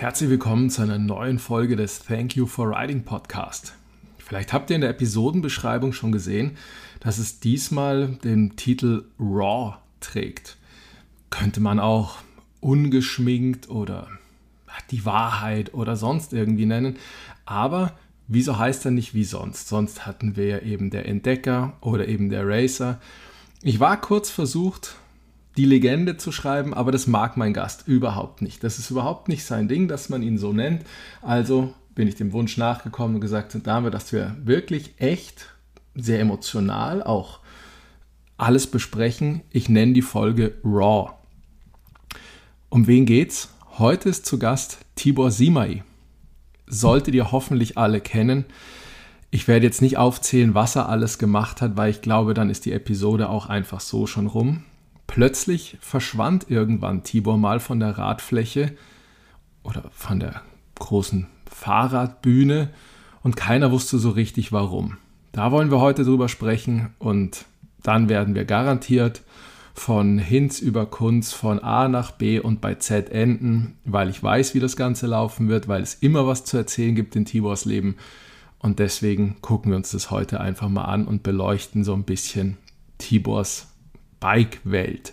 Herzlich willkommen zu einer neuen Folge des Thank You for Writing Podcast. Vielleicht habt ihr in der Episodenbeschreibung schon gesehen, dass es diesmal den Titel Raw trägt. Könnte man auch ungeschminkt oder die Wahrheit oder sonst irgendwie nennen. Aber wieso heißt er nicht wie sonst? Sonst hatten wir ja eben der Entdecker oder eben der Racer. Ich war kurz versucht, die Legende zu schreiben, aber das mag mein Gast überhaupt nicht. Das ist überhaupt nicht sein Ding, dass man ihn so nennt. Also bin ich dem Wunsch nachgekommen und gesagt habe, dass wir wirklich echt sehr emotional auch alles besprechen. Ich nenne die Folge Raw. Um wen geht's? Heute ist zu Gast Tibor Simai. Solltet ihr hoffentlich alle kennen. Ich werde jetzt nicht aufzählen, was er alles gemacht hat, weil ich glaube, dann ist die Episode auch einfach so schon rum. Plötzlich verschwand irgendwann Tibor mal von der Radfläche oder von der großen Fahrradbühne und keiner wusste so richtig warum. Da wollen wir heute drüber sprechen und dann werden wir garantiert von Hinz über Kunz von A nach B und bei Z enden, weil ich weiß, wie das Ganze laufen wird, weil es immer was zu erzählen gibt in Tibors Leben. Und deswegen gucken wir uns das heute einfach mal an und beleuchten so ein bisschen Tibors Bike-Welt.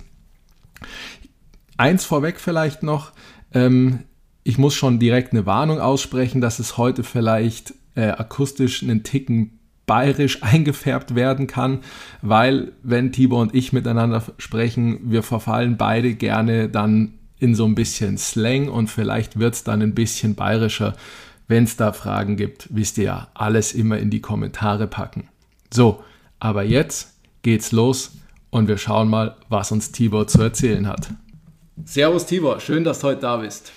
Eins vorweg vielleicht noch, ähm, ich muss schon direkt eine Warnung aussprechen, dass es heute vielleicht äh, akustisch einen Ticken bayerisch eingefärbt werden kann, weil wenn Tibor und ich miteinander sprechen, wir verfallen beide gerne dann in so ein bisschen Slang und vielleicht wird es dann ein bisschen bayerischer. Wenn es da Fragen gibt, wisst ihr ja, alles immer in die Kommentare packen. So, aber jetzt geht's los und wir schauen mal, was uns Tibor zu erzählen hat. Servus Tibor, schön, dass du heute da bist.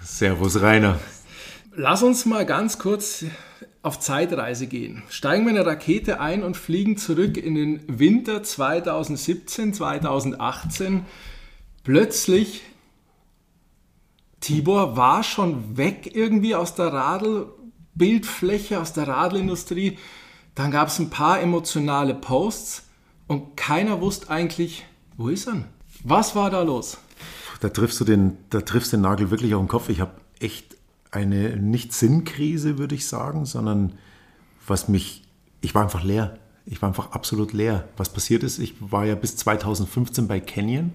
Servus Rainer. Lass uns mal ganz kurz auf Zeitreise gehen. Steigen wir in eine Rakete ein und fliegen zurück in den Winter 2017, 2018. Plötzlich, Tibor war schon weg irgendwie aus der Radelbildfläche, aus der Radelindustrie. Dann gab es ein paar emotionale Posts und keiner wusste eigentlich, wo ist er? Was war da los? Da triffst du den, da triffst den Nagel wirklich auf den Kopf. Ich habe echt eine nicht Sinnkrise, würde ich sagen, sondern was mich, ich war einfach leer. Ich war einfach absolut leer. Was passiert ist, ich war ja bis 2015 bei Canyon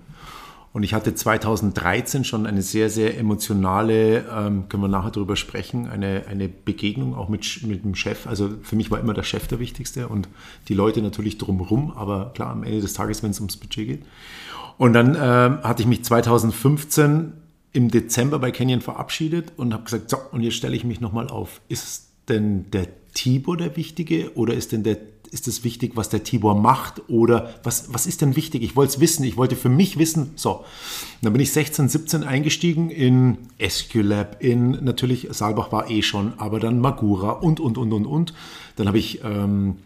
und ich hatte 2013 schon eine sehr, sehr emotionale, ähm, können wir nachher darüber sprechen, eine, eine Begegnung auch mit, mit dem Chef. Also für mich war immer der Chef der Wichtigste und die Leute natürlich drumherum, aber klar, am Ende des Tages, wenn es ums Budget geht. Und dann ähm, hatte ich mich 2015 im Dezember bei Canyon verabschiedet und habe gesagt, so, und jetzt stelle ich mich nochmal auf. Ist denn der Tibor der Wichtige oder ist denn der ist es wichtig, was der Tibor macht oder was, was ist denn wichtig? Ich wollte es wissen, ich wollte für mich wissen. So, dann bin ich 16, 17 eingestiegen in Esculap, in natürlich, Saalbach war eh schon, aber dann Magura und, und, und, und, und. Dann habe ich ähm,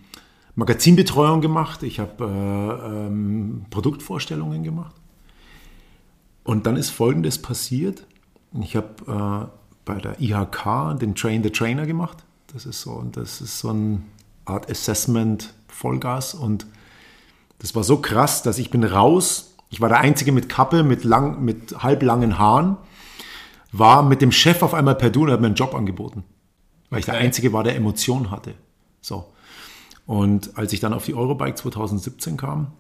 Magazinbetreuung gemacht, ich habe äh, ähm, Produktvorstellungen gemacht. Und dann ist Folgendes passiert. Ich habe äh, bei der IHK den Train the Trainer gemacht. Das ist so, das ist so ein Art Assessment Vollgas und das war so krass, dass ich bin raus. Ich war der Einzige mit Kappe, mit, lang, mit halblangen Haaren, war mit dem Chef auf einmal per Du und hat mir einen Job angeboten, weil ich der Einzige war, der Emotionen hatte. So. Und als ich dann auf die Eurobike 2017 kam,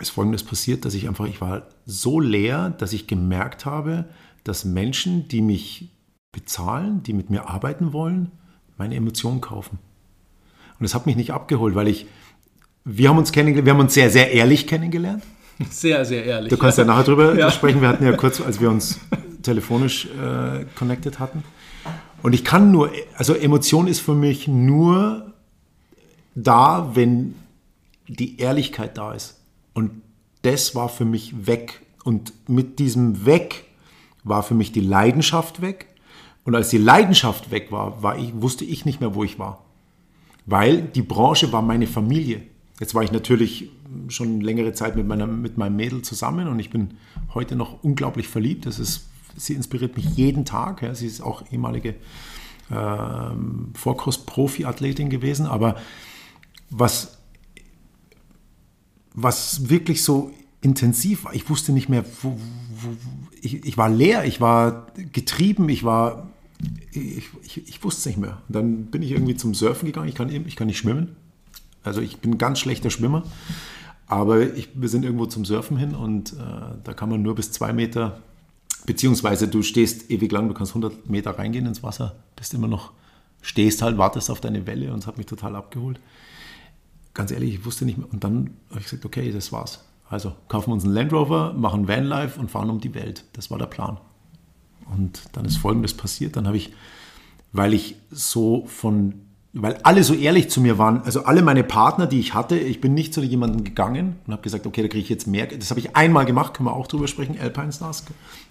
ist Folgendes passiert, dass ich einfach, ich war so leer, dass ich gemerkt habe, dass Menschen, die mich bezahlen, die mit mir arbeiten wollen, meine Emotionen kaufen. Und das hat mich nicht abgeholt, weil ich, wir haben uns kennengelernt, wir haben uns sehr, sehr ehrlich kennengelernt. Sehr, sehr ehrlich. Du kannst ja, ja nachher drüber ja. sprechen. Wir hatten ja kurz, als wir uns telefonisch äh, connected hatten. Und ich kann nur, also Emotion ist für mich nur da, wenn die Ehrlichkeit da ist. Und das war für mich weg. Und mit diesem Weg war für mich die Leidenschaft weg. Und als die Leidenschaft weg war, war ich, wusste ich nicht mehr, wo ich war weil die Branche war meine Familie. Jetzt war ich natürlich schon längere Zeit mit, meiner, mit meinem Mädel zusammen und ich bin heute noch unglaublich verliebt. Das ist, sie inspiriert mich jeden Tag. Ja. Sie ist auch ehemalige ähm, Vorkurs-Profi-Athletin gewesen. Aber was, was wirklich so intensiv war, ich wusste nicht mehr, wo, wo, ich, ich war leer, ich war getrieben, ich war, ich, ich, ich wusste es nicht mehr. Dann bin ich irgendwie zum Surfen gegangen, ich kann, ich kann nicht schwimmen. Also ich bin ein ganz schlechter Schwimmer. Aber ich, wir sind irgendwo zum Surfen hin und äh, da kann man nur bis zwei Meter, beziehungsweise du stehst ewig lang, du kannst 100 Meter reingehen ins Wasser, bist immer noch, stehst halt, wartest auf deine Welle und es hat mich total abgeholt. Ganz ehrlich, ich wusste nicht mehr. Und dann habe ich gesagt, okay, das war's. Also kaufen wir uns einen Land Rover, machen Vanlife und fahren um die Welt. Das war der Plan. Und dann ist Folgendes passiert. Dann habe ich, weil ich so von weil alle so ehrlich zu mir waren, also alle meine Partner, die ich hatte, ich bin nicht zu jemandem gegangen und habe gesagt, okay, da kriege ich jetzt mehr. Das habe ich einmal gemacht, können wir auch drüber sprechen, Alpine Stars.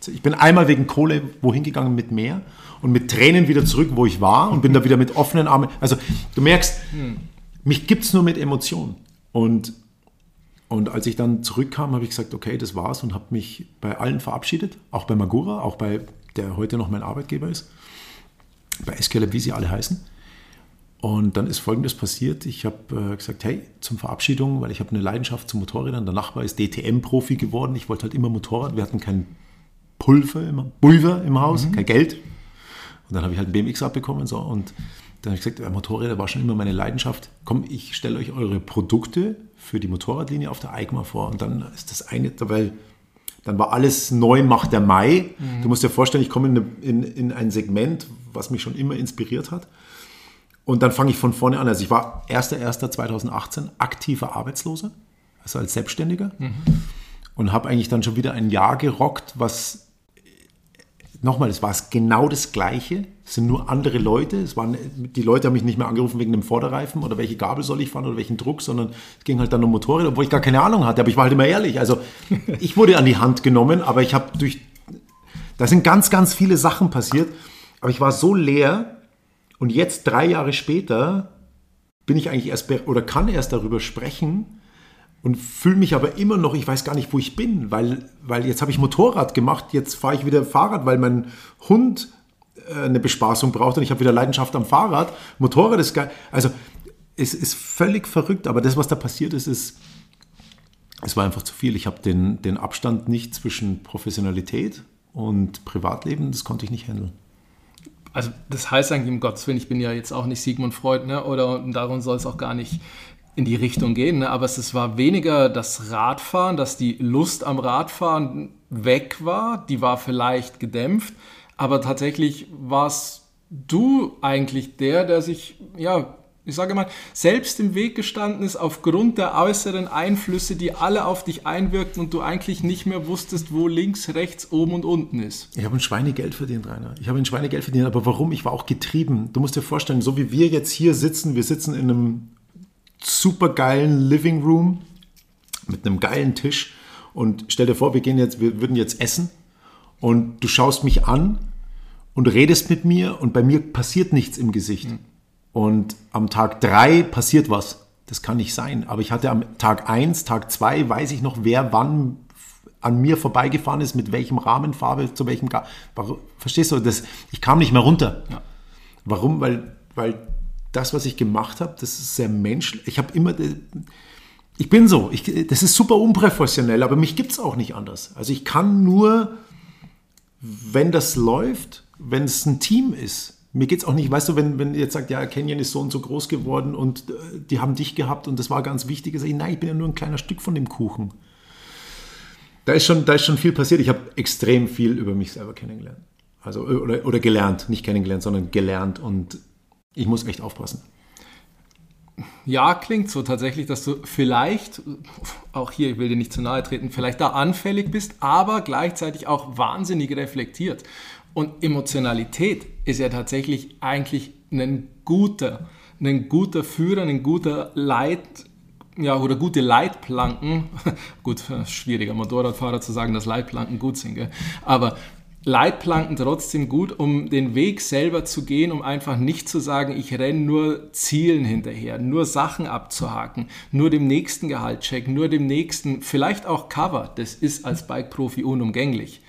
Ich bin einmal wegen Kohle wohin gegangen mit mehr und mit Tränen wieder zurück, wo ich war und bin da wieder mit offenen Armen. Also du merkst, hm. mich gibt es nur mit Emotionen. Und, und als ich dann zurückkam, habe ich gesagt, okay, das war's und habe mich bei allen verabschiedet, auch bei Magura, auch bei der heute noch mein Arbeitgeber ist, bei SQL, wie sie alle heißen und dann ist Folgendes passiert. Ich habe äh, gesagt, hey, zum Verabschiedung, weil ich habe eine Leidenschaft zu Motorrädern. Der Nachbar ist DTM-Profi geworden. Ich wollte halt immer Motorrad. Wir hatten kein Pulver, immer, Pulver im Haus, mhm. kein Geld. Und dann habe ich halt ein BMX abbekommen. So. Und dann habe ich gesagt, ja, Motorräder war schon immer meine Leidenschaft. Komm, ich stelle euch eure Produkte für die Motorradlinie auf der EICMA vor. Und dann ist das eine, weil dann war alles neu, macht der Mai. Mhm. Du musst dir vorstellen, ich komme in, in, in ein Segment, was mich schon immer inspiriert hat. Und dann fange ich von vorne an. Also ich war 1.1.2018 aktiver Arbeitsloser, also als Selbstständiger. Mhm. Und habe eigentlich dann schon wieder ein Jahr gerockt, was nochmal, es war genau das Gleiche. Es sind nur andere Leute. Es waren, die Leute haben mich nicht mehr angerufen wegen dem Vorderreifen oder welche Gabel soll ich fahren oder welchen Druck, sondern es ging halt dann um Motorräder, obwohl ich gar keine Ahnung hatte. Aber ich war halt immer ehrlich. Also ich wurde an die Hand genommen, aber ich habe durch, da sind ganz, ganz viele Sachen passiert. Aber ich war so leer, und jetzt, drei Jahre später, bin ich eigentlich erst oder kann erst darüber sprechen und fühle mich aber immer noch, ich weiß gar nicht, wo ich bin, weil, weil jetzt habe ich Motorrad gemacht, jetzt fahre ich wieder Fahrrad, weil mein Hund äh, eine Bespaßung braucht und ich habe wieder Leidenschaft am Fahrrad. Motorrad ist geil. Also es ist völlig verrückt, aber das, was da passiert ist, ist, es war einfach zu viel. Ich habe den, den Abstand nicht zwischen Professionalität und Privatleben, das konnte ich nicht handeln also das heißt eigentlich, um Gottes Willen, ich bin ja jetzt auch nicht Sigmund Freud, ne? oder darum soll es auch gar nicht in die Richtung gehen, ne? aber es war weniger das Radfahren, dass die Lust am Radfahren weg war, die war vielleicht gedämpft, aber tatsächlich warst du eigentlich der, der sich ja ich sage mal, selbst im Weg gestanden ist aufgrund der äußeren Einflüsse, die alle auf dich einwirkten und du eigentlich nicht mehr wusstest, wo links, rechts, oben und unten ist. Ich habe ein Schweinegeld verdient, Rainer. Ich habe ein Schweinegeld verdient, aber warum? Ich war auch getrieben. Du musst dir vorstellen, so wie wir jetzt hier sitzen, wir sitzen in einem supergeilen Living Room mit einem geilen Tisch und stell dir vor, wir gehen jetzt, wir würden jetzt essen und du schaust mich an und redest mit mir und bei mir passiert nichts im Gesicht. Mhm und am Tag drei passiert was. Das kann nicht sein. Aber ich hatte am Tag eins, Tag zwei, weiß ich noch, wer wann an mir vorbeigefahren ist, mit welchem Rahmenfarbe, zu welchem. Ga Verstehst du? Das, ich kam nicht mehr runter. Ja. Warum? Weil, weil das, was ich gemacht habe, das ist sehr menschlich. Ich habe immer. Ich bin so. Ich, das ist super unprofessionell, aber mich gibt es auch nicht anders. Also ich kann nur, wenn das läuft, wenn es ein Team ist, mir geht es auch nicht, weißt du, wenn, wenn jetzt sagt, ja, Canyon ist so und so groß geworden und äh, die haben dich gehabt und das war ganz wichtig, sage ich, nein, ich bin ja nur ein kleiner Stück von dem Kuchen. Da ist schon, da ist schon viel passiert. Ich habe extrem viel über mich selber kennengelernt. Also, äh, oder, oder gelernt, nicht kennengelernt, sondern gelernt und ich muss echt aufpassen. Ja, klingt so tatsächlich, dass du vielleicht, auch hier, ich will dir nicht zu nahe treten, vielleicht da anfällig bist, aber gleichzeitig auch wahnsinnig reflektiert. Und Emotionalität ist ja tatsächlich eigentlich ein guter, ein guter Führer, ein guter Leit, ja, oder gute Leitplanken. gut, schwieriger Motorradfahrer zu sagen, dass Leitplanken gut sind, gell? aber Leitplanken trotzdem gut, um den Weg selber zu gehen, um einfach nicht zu sagen, ich renne nur Zielen hinterher, nur Sachen abzuhaken, nur dem nächsten Gehalt checken, nur dem nächsten, vielleicht auch Cover. Das ist als Bike-Profi unumgänglich.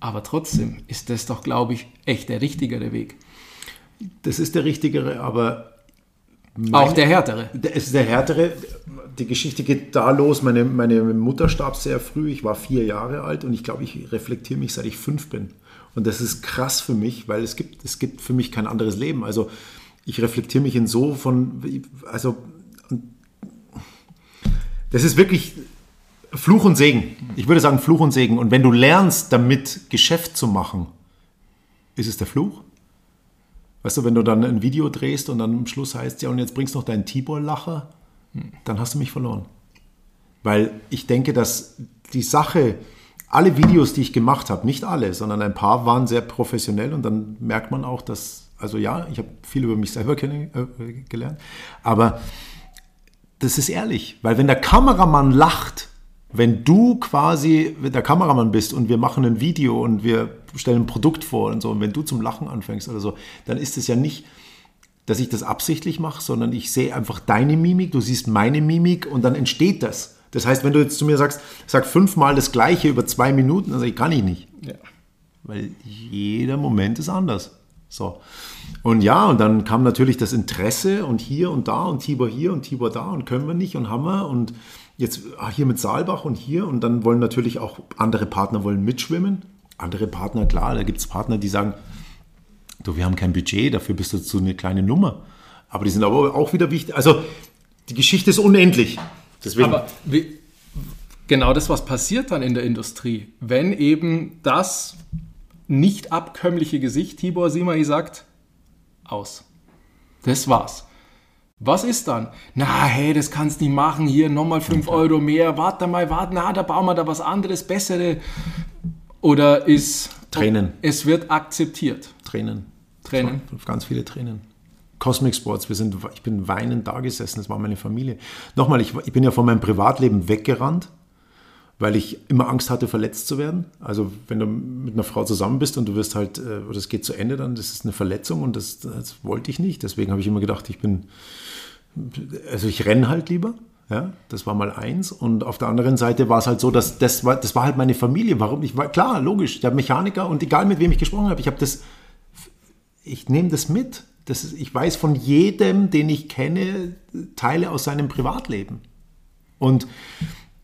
Aber trotzdem ist das doch, glaube ich, echt der richtigere Weg. Das ist der richtigere, aber Mein, auch der härtere. Es ist der härtere. Die Geschichte geht da los. Meine, meine Mutter starb sehr früh. Ich war vier Jahre alt und ich glaube, ich reflektiere mich, seit ich fünf bin. Und das ist krass für mich, weil es gibt, es gibt für mich kein anderes Leben. Also ich reflektiere mich in so von, also das ist wirklich Fluch und Segen. Ich würde sagen Fluch und Segen. Und wenn du lernst, damit Geschäft zu machen, ist es der Fluch? Weißt du, wenn du dann ein Video drehst und dann am Schluss heißt ja, und jetzt bringst du noch deinen Tibor-Lacher, dann hast du mich verloren. Weil ich denke, dass die Sache, alle Videos, die ich gemacht habe, nicht alle, sondern ein paar waren sehr professionell und dann merkt man auch, dass, also ja, ich habe viel über mich selber äh, aber das ist ehrlich, weil wenn der Kameramann lacht, wenn du quasi der Kameramann bist und wir machen ein Video und wir stellen ein Produkt vor und so, und wenn du zum Lachen anfängst oder so, dann ist es ja nicht, dass ich das absichtlich mache, sondern ich sehe einfach deine Mimik, du siehst meine Mimik und dann entsteht das. Das heißt, wenn du jetzt zu mir sagst, sag fünfmal das Gleiche über zwei Minuten, dann sage ich, kann ich nicht. Ja. Weil jeder Moment ist anders. So. Und ja, und dann kam natürlich das Interesse und hier und da und Tibor hier und Tibor da und können wir nicht und haben wir und jetzt ah, hier mit Saalbach und hier und dann wollen natürlich auch andere Partner wollen mitschwimmen. Andere Partner, klar, da gibt es Partner, die sagen, du, wir haben kein Budget, dafür bist du so eine kleine Nummer. Aber die sind aber auch wieder wichtig. Also die Geschichte ist unendlich. Deswegen. Aber wie, genau das, was passiert dann in der Industrie, wenn eben das nicht abkömmliche Gesicht Tibor Simai sagt, aus. Das war's. Was ist dann? Na, hey, das kannst du nicht machen. Hier nochmal 5 Euro mehr. Warte mal, warte, na, da bauen wir da was anderes, bessere. Oder ist. Tränen. Es wird akzeptiert. Tränen. Tränen. Ganz viele Tränen. Cosmic Sports, wir sind, ich bin weinend da gesessen, das war meine Familie. Nochmal, ich, ich bin ja von meinem Privatleben weggerannt weil ich immer Angst hatte, verletzt zu werden. Also wenn du mit einer Frau zusammen bist und du wirst halt, äh, das geht zu Ende, dann das ist eine Verletzung und das, das wollte ich nicht. Deswegen habe ich immer gedacht, ich bin, also ich renne halt lieber. Ja, das war mal eins. Und auf der anderen Seite war es halt so, dass das war, das war halt meine Familie. Warum? Ich war klar, logisch, der Mechaniker und egal mit wem ich gesprochen habe, ich habe das, ich nehme das mit. Das ist, ich weiß von jedem, den ich kenne, Teile aus seinem Privatleben. Und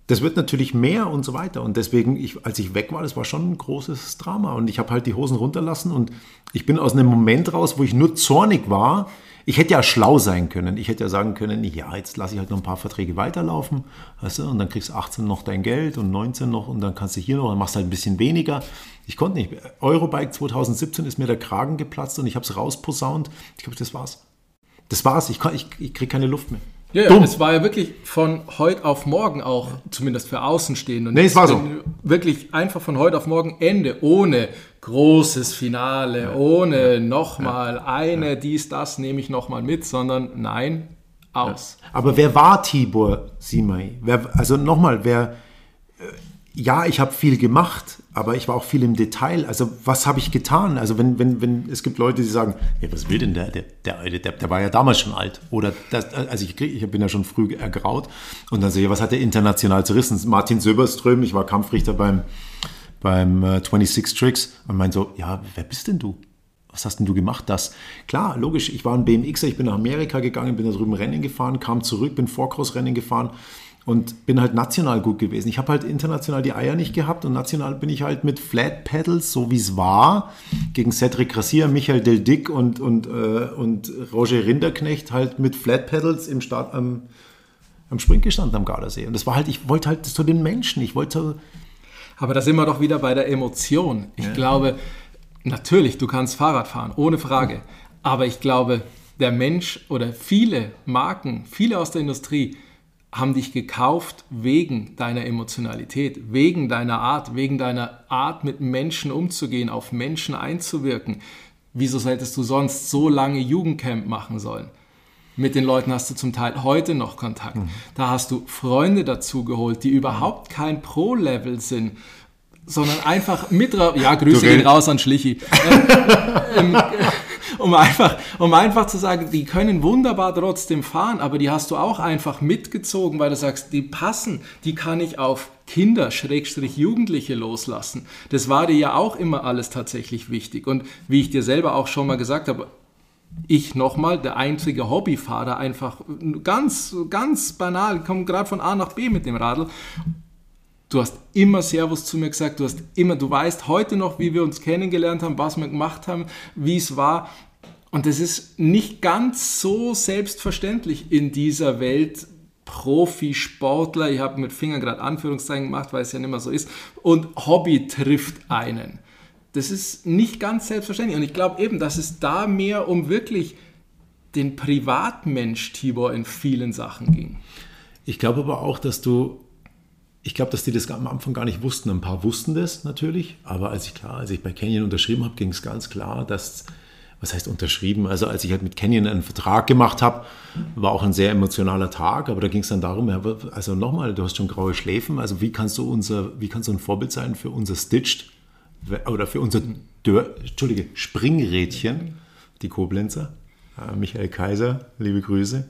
das wird natürlich mehr und so weiter. Und deswegen, ich, als ich weg war, das war schon ein großes Drama. Und ich habe halt die Hosen runterlassen und ich bin aus einem Moment raus, wo ich nur zornig war. Ich hätte ja schlau sein können. Ich hätte ja sagen können, ja, jetzt lasse ich halt noch ein paar Verträge weiterlaufen, weißt du, und dann kriegst du 18 noch dein Geld und 19 noch und dann kannst du hier noch, dann machst du halt ein bisschen weniger. Ich konnte nicht. Eurobike 2017 ist mir der Kragen geplatzt und ich habe es rausposaunt. Ich glaube, das war's. Das war's. Ich, ich, ich kriege keine Luft mehr. Ja, ja, es war ja wirklich von heute auf morgen auch, zumindest für Außenstehende. Und nee, es war so. Wirklich einfach von heute auf morgen Ende, ohne großes Finale, ja. ohne ja. nochmal ja. eine, dies, das nehme ich nochmal mit, sondern nein, aus. Aber wer war Tibor Simai? Wer, also nochmal, wer, äh, ja, ich habe viel gemacht, aber ich war auch viel im Detail. Also, was habe ich getan? Also, wenn, wenn, wenn es gibt Leute, die sagen, ja, was will denn der? Der, der, der, der war ja damals schon alt. Oder, das, also ich, ich bin ja schon früh ergraut. Und dann sehe ich, was hat der international zerrissen? Martin Söberström, ich war Kampfrichter beim, beim äh, 26 Tricks und meinte so, ja, wer bist denn du? Was hast denn du gemacht? Das klar, logisch. Ich war ein BMXer, ich bin nach Amerika gegangen, bin da drüben Rennen gefahren, kam zurück, bin Vorkross-Rennen gefahren und bin halt national gut gewesen. Ich habe halt international die Eier nicht gehabt und national bin ich halt mit Flat Pedals, so wie es war, gegen Cedric Grassier, Michael Del Dick und, und, äh, und Roger Rinderknecht halt mit Flat Pedals im Start am, am Spring gestanden am Gardasee. Und das war halt, ich wollte halt zu den Menschen, ich wollte. Aber da sind wir doch wieder bei der Emotion. Ich ja. glaube, natürlich, du kannst Fahrrad fahren, ohne Frage. Aber ich glaube, der Mensch oder viele Marken, viele aus der Industrie, haben dich gekauft wegen deiner Emotionalität, wegen deiner Art, wegen deiner Art, mit Menschen umzugehen, auf Menschen einzuwirken. Wieso solltest du sonst so lange Jugendcamp machen sollen? Mit den Leuten hast du zum Teil heute noch Kontakt. Mhm. Da hast du Freunde dazu geholt, die überhaupt kein Pro-Level sind, sondern einfach mit. Ja, Grüße gehen raus an Schlichi. ähm, ähm, um einfach, um einfach zu sagen, die können wunderbar trotzdem fahren, aber die hast du auch einfach mitgezogen, weil du sagst, die passen, die kann ich auf Kinder, Schrägstrich Jugendliche loslassen. Das war dir ja auch immer alles tatsächlich wichtig. Und wie ich dir selber auch schon mal gesagt habe, ich nochmal, der einzige Hobbyfahrer, einfach ganz, ganz banal, komme gerade von A nach B mit dem Radl. Du hast immer Servus zu mir gesagt, du hast immer, du weißt heute noch, wie wir uns kennengelernt haben, was wir gemacht haben, wie es war. Und das ist nicht ganz so selbstverständlich in dieser Welt, Profisportler, ich habe mit Fingern gerade Anführungszeichen gemacht, weil es ja nicht mehr so ist, und Hobby trifft einen. Das ist nicht ganz selbstverständlich. Und ich glaube eben, dass es da mehr um wirklich den Privatmensch Tibor in vielen Sachen ging. Ich glaube aber auch, dass du, ich glaube, dass die das am Anfang gar nicht wussten. Ein paar wussten das natürlich, aber als ich klar, als ich bei Canyon unterschrieben habe, ging es ganz klar, dass was heißt unterschrieben? Also als ich halt mit Canyon einen Vertrag gemacht habe, war auch ein sehr emotionaler Tag, aber da ging es dann darum, also nochmal, du hast schon graue Schläfen, also wie kannst du unser, wie kannst du ein Vorbild sein für unser Stitched oder für unser Dör, Entschuldige, Springrädchen, die Koblenzer? Michael Kaiser, liebe Grüße.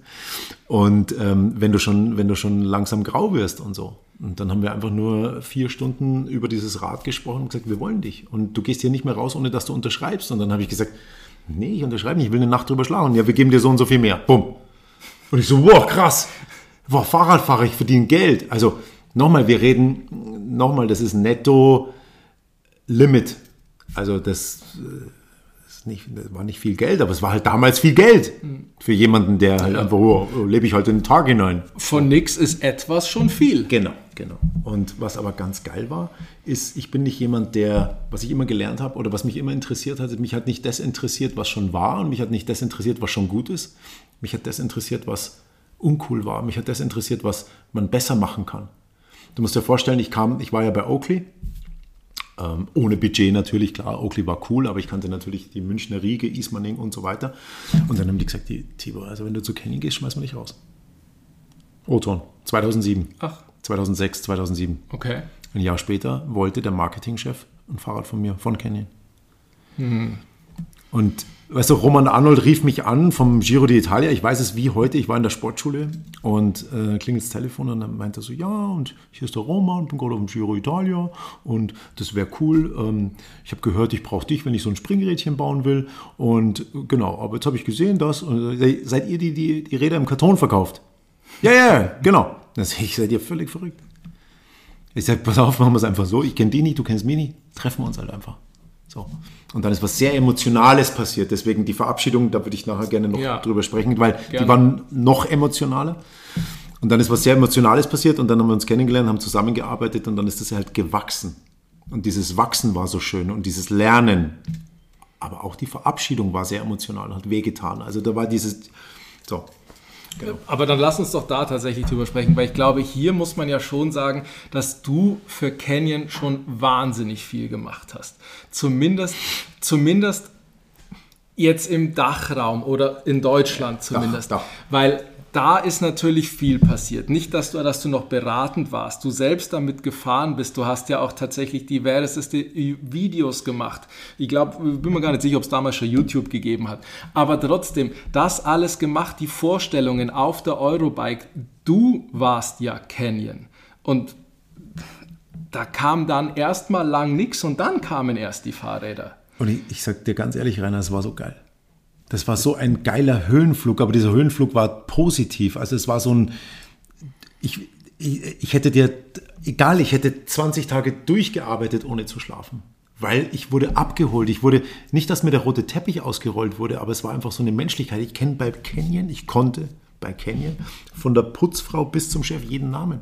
Und ähm, wenn, du schon, wenn du schon langsam grau wirst und so. Und dann haben wir einfach nur vier Stunden über dieses Rad gesprochen und gesagt, wir wollen dich. Und du gehst hier nicht mehr raus, ohne dass du unterschreibst. Und dann habe ich gesagt, Nee, ich unterschreibe nicht, ich will eine Nacht drüber schlagen. Ja, wir geben dir so und so viel mehr. Bumm. Und ich so, wow, krass. Boah, Fahrradfahrer, ich verdiene Geld. Also nochmal, wir reden, nochmal, das ist netto Limit. Also das, das, nicht, das, war nicht viel Geld, aber es war halt damals viel Geld für jemanden, der halt ja. einfach, oh, lebe ich halt in den Tag hinein. Von nix ist etwas schon viel. Genau, genau. Und was aber ganz geil war, ist, ich bin nicht jemand, der, was ich immer gelernt habe oder was mich immer interessiert hat, mich hat nicht das interessiert, was schon war und mich hat nicht das interessiert, was schon gut ist. Mich hat das interessiert, was uncool war. Mich hat das interessiert, was man besser machen kann. Du musst dir vorstellen, ich kam, ich war ja bei Oakley, ähm, ohne Budget natürlich, klar, Oakley war cool, aber ich kannte natürlich die Münchner Riege, Ismaning und so weiter. Und dann haben die gesagt, die, Tibor, also wenn du zu Kenny gehst, schmeiß mal dich raus. O-Ton, 2007. Ach. 2006, 2007. Okay. Ein Jahr später wollte der Marketingchef ein Fahrrad von mir, von Canyon. Mhm. Und weißt du, Roman Arnold rief mich an vom Giro d'Italia. Ich weiß es wie heute. Ich war in der Sportschule und äh, klingelt das Telefon und dann meinte er so: Ja, und hier ist der Roman, bin gerade auf dem Giro d'Italia und das wäre cool. Ähm, ich habe gehört, ich brauche dich, wenn ich so ein Springrädchen bauen will. Und genau, aber jetzt habe ich gesehen, dass. Äh, seid ihr die, die die Räder im Karton verkauft? Ja, ja, genau. Dann sage ich: Seid ihr völlig verrückt? Ich sage, pass auf, machen wir es einfach so. Ich kenne die nicht, du kennst mich nicht. Treffen wir uns halt einfach. So. Und dann ist was sehr Emotionales passiert. Deswegen die Verabschiedung, da würde ich nachher gerne noch ja. drüber sprechen, weil gerne. die waren noch emotionaler. Und dann ist was sehr Emotionales passiert und dann haben wir uns kennengelernt, haben zusammengearbeitet und dann ist das halt gewachsen. Und dieses Wachsen war so schön und dieses Lernen. Aber auch die Verabschiedung war sehr emotional, hat wehgetan. Also da war dieses, so, Genau. Aber dann lass uns doch da tatsächlich drüber sprechen, weil ich glaube, hier muss man ja schon sagen, dass du für Canyon schon wahnsinnig viel gemacht hast. Zumindest, zumindest jetzt im Dachraum oder in Deutschland zumindest. Dach, Dach. Weil da ist natürlich viel passiert. Nicht, dass du, dass du noch beratend warst, du selbst damit gefahren bist. Du hast ja auch tatsächlich diverseste Videos gemacht. Ich glaube, bin mir gar nicht sicher, ob es damals schon YouTube gegeben hat. Aber trotzdem, das alles gemacht, die Vorstellungen auf der Eurobike. Du warst ja Canyon. Und da kam dann erstmal lang nichts und dann kamen erst die Fahrräder. Und ich, ich sag dir ganz ehrlich, Rainer, es war so geil. Das war so ein geiler Höhenflug, aber dieser Höhenflug war positiv. Also es war so ein, ich, ich, ich hätte dir, egal, ich hätte 20 Tage durchgearbeitet, ohne zu schlafen. Weil ich wurde abgeholt. Ich wurde, nicht, dass mir der rote Teppich ausgerollt wurde, aber es war einfach so eine Menschlichkeit. Ich kenne bei Canyon, ich konnte bei Canyon von der Putzfrau bis zum Chef jeden Namen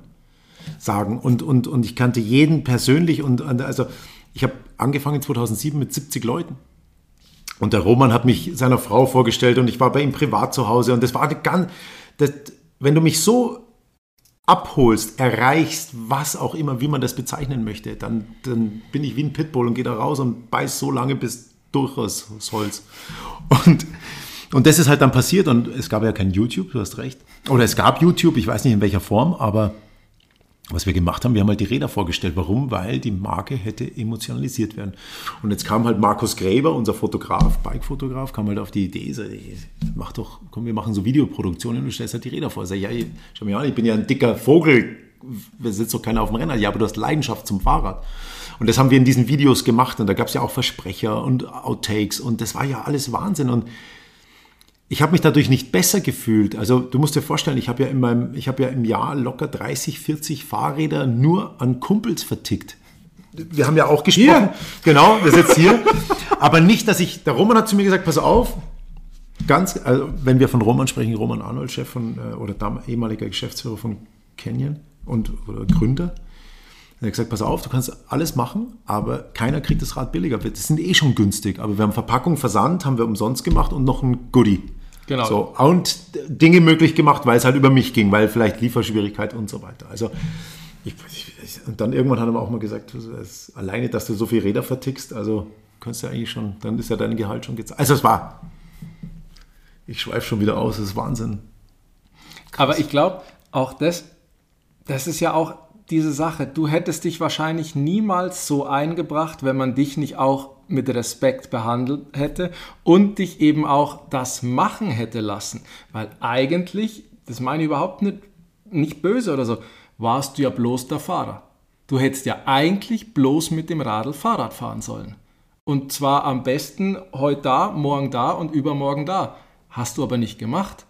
sagen. Und, und, und ich kannte jeden persönlich. Und also ich habe angefangen 2007 mit 70 Leuten. Und der Roman hat mich seiner Frau vorgestellt und ich war bei ihm privat zu Hause und das war ganz, das, wenn du mich so abholst, erreichst, was auch immer, wie man das bezeichnen möchte, dann, dann bin ich wie ein Pitbull und gehe da raus und beiß so lange bis durch das Holz. Und, und das ist halt dann passiert und es gab ja kein YouTube, du hast recht. Oder es gab YouTube, ich weiß nicht in welcher Form, aber was wir gemacht haben, wir haben halt die Räder vorgestellt. Warum? Weil die Marke hätte emotionalisiert werden. Und jetzt kam halt Markus Gräber, unser Fotograf, Bike-Fotograf, kam halt auf die Idee, so, ey, mach doch, komm, wir machen so Videoproduktionen und du stellst halt die Räder vor. Ich sag, ja, schau mir an, ich bin ja ein dicker Vogel, wir sitzt doch keiner auf dem Renner. Ja, aber du hast Leidenschaft zum Fahrrad. Und das haben wir in diesen Videos gemacht und da gab es ja auch Versprecher und Outtakes und das war ja alles Wahnsinn und ich habe mich dadurch nicht besser gefühlt. Also du musst dir vorstellen, ich habe ja, in meinem, ich hab ja im Jahr locker 30, 40 Fahrräder nur an Kumpels vertickt. Wir haben ja auch gesprochen. Hier. Genau, wir sitzen hier. Aber nicht, dass ich, der Roman hat zu mir gesagt, pass auf, ganz, also wenn wir von Roman sprechen, Roman Arnold, Chef von, äh, oder ehemaliger Geschäftsführer von Canyon und oder Gründer, er hat gesagt, pass auf, du kannst alles machen, aber keiner kriegt das Rad billiger. Das sind eh schon günstig, aber wir haben Verpackung, Versand, haben wir umsonst gemacht und noch ein Goodie. Genau. So, und Dinge möglich gemacht, weil es halt über mich ging, weil vielleicht Lieferschwierigkeit und so weiter. Also ich, ich, und dann irgendwann hat er auch mal gesagt, das, alleine, dass du so viele Räder vertickst, also kannst du eigentlich schon, dann ist ja dein Gehalt schon gezahlt. Also es war, ich schweife schon wieder aus, das ist Wahnsinn. Krass. Aber ich glaube, auch das, das ist ja auch diese Sache. Du hättest dich wahrscheinlich niemals so eingebracht, wenn man dich nicht auch mit Respekt behandelt hätte und dich eben auch das machen hätte lassen. Weil eigentlich, das meine ich überhaupt nicht, nicht böse oder so, warst du ja bloß der Fahrer. Du hättest ja eigentlich bloß mit dem Radl Fahrrad fahren sollen. Und zwar am besten heute da, morgen da und übermorgen da. Hast du aber nicht gemacht.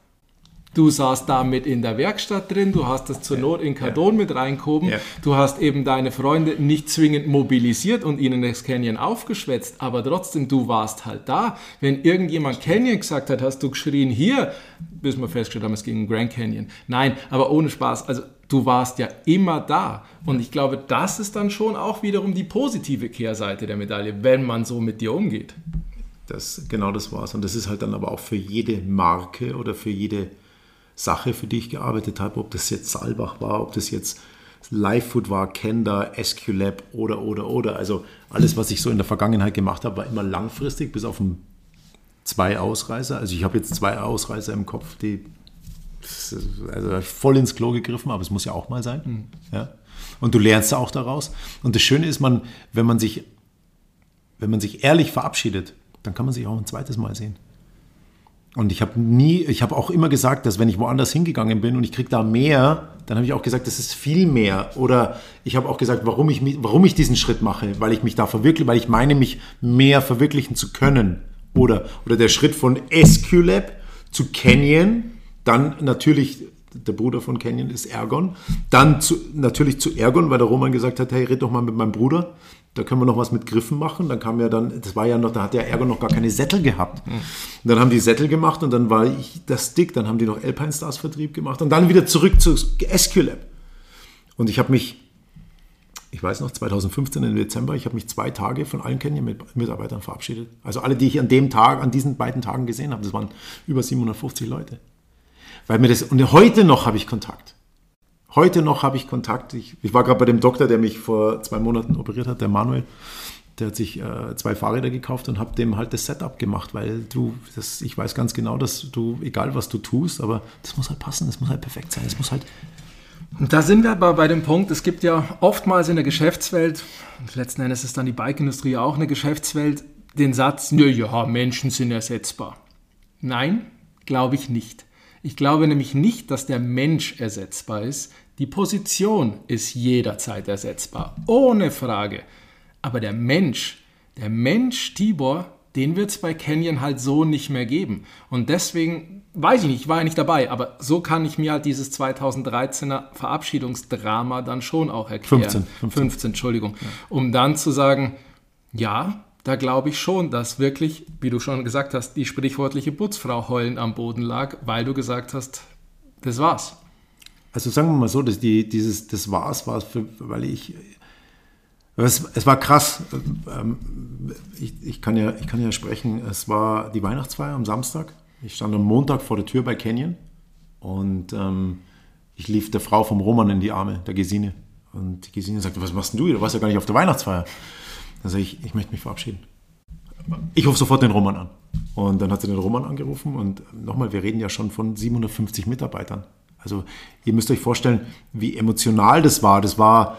Du saßt damit in der Werkstatt drin, du hast das zur Not in Kardon ja. mit reingehoben, ja. du hast eben deine Freunde nicht zwingend mobilisiert und ihnen das Canyon aufgeschwätzt, aber trotzdem, du warst halt da. Wenn irgendjemand Canyon gesagt hat, hast du geschrien, hier, bis wir festgestellt haben, es ging um Grand Canyon. Nein, aber ohne Spaß, also du warst ja immer da. Und ich glaube, das ist dann schon auch wiederum die positive Kehrseite der Medaille, wenn man so mit dir umgeht. Das, genau das war's. Und das ist halt dann aber auch für jede Marke oder für jede Sache, für die ich gearbeitet habe, ob das jetzt Saalbach war, ob das jetzt Livefood war, Kenda, SQLab oder, oder, oder. Also alles, was ich so in der Vergangenheit gemacht habe, war immer langfristig, bis auf ein, zwei Ausreißer. Also ich habe jetzt zwei Ausreißer im Kopf, die also voll ins Klo gegriffen, aber es muss ja auch mal sein. Mhm. Ja? Und du lernst auch daraus. Und das Schöne ist, man, wenn man sich, wenn man sich ehrlich verabschiedet, dann kann man sich auch ein zweites Mal sehen. Und ich habe nie, ich habe auch immer gesagt, dass wenn ich woanders hingegangen bin und ich kriege da mehr, dann habe ich auch gesagt, das ist viel mehr. Oder ich habe auch gesagt, warum ich, warum ich diesen Schritt mache, weil ich mich da verwirkliche, weil ich meine, mich mehr verwirklichen zu können. Oder, oder der Schritt von SQLab zu Canyon, dann natürlich, der Bruder von Canyon ist Ergon, dann zu, natürlich zu Ergon, weil der Roman gesagt hat, hey, red doch mal mit meinem Bruder da können wir noch was mit Griffen machen. Dann kam ja dann, das war ja noch, da hat der Ärger noch gar keine Sättel gehabt. Und dann haben die Sättel gemacht und dann war ich das Stick, dann haben die noch Alpine Stars Vertrieb gemacht und dann wieder zurück zu SQLab. Und ich habe mich, ich weiß noch, 2015 im Dezember, ich habe mich zwei Tage von allen Canyon-Mitarbeitern verabschiedet. Also alle, die ich an dem Tag, an diesen beiden Tagen gesehen habe, das waren über 750 Leute. Weil mir das, und heute noch habe ich Kontakt. Heute noch habe ich Kontakt. Ich, ich war gerade bei dem Doktor, der mich vor zwei Monaten operiert hat, der Manuel. Der hat sich äh, zwei Fahrräder gekauft und habe dem halt das Setup gemacht, weil du, das, ich weiß ganz genau, dass du, egal was du tust, aber das muss halt passen, das muss halt perfekt sein, es muss halt. Da sind wir aber bei dem Punkt, es gibt ja oftmals in der Geschäftswelt, letzten Endes ist dann die Bike-Industrie auch eine Geschäftswelt, den Satz, ja, Menschen sind ersetzbar. Nein, glaube ich nicht. Ich glaube nämlich nicht, dass der Mensch ersetzbar ist. Die Position ist jederzeit ersetzbar, ohne Frage. Aber der Mensch, der Mensch Tibor, den wird es bei Canyon halt so nicht mehr geben. Und deswegen, weiß ich nicht, ich war ja nicht dabei, aber so kann ich mir halt dieses 2013er Verabschiedungsdrama dann schon auch erklären. 15, 15. 15 Entschuldigung. Ja. Um dann zu sagen, ja, da glaube ich schon, dass wirklich, wie du schon gesagt hast, die sprichwörtliche Putzfrau heulend am Boden lag, weil du gesagt hast, das war's. Also sagen wir mal so, dass die, dieses, das war's, war weil ich, es, es war krass. Ähm, ich, ich, kann ja, ich kann ja sprechen. Es war die Weihnachtsfeier am Samstag. Ich stand am Montag vor der Tür bei Canyon und ähm, ich lief der Frau vom Roman in die Arme, der Gesine. Und die Gesine sagte, was machst denn du? Du warst ja gar nicht auf der Weihnachtsfeier. Dann sage ich, ich möchte mich verabschieden. Ich rufe sofort den Roman an. Und dann hat sie den Roman angerufen und nochmal, wir reden ja schon von 750 Mitarbeitern. Also ihr müsst euch vorstellen, wie emotional das war. Das war,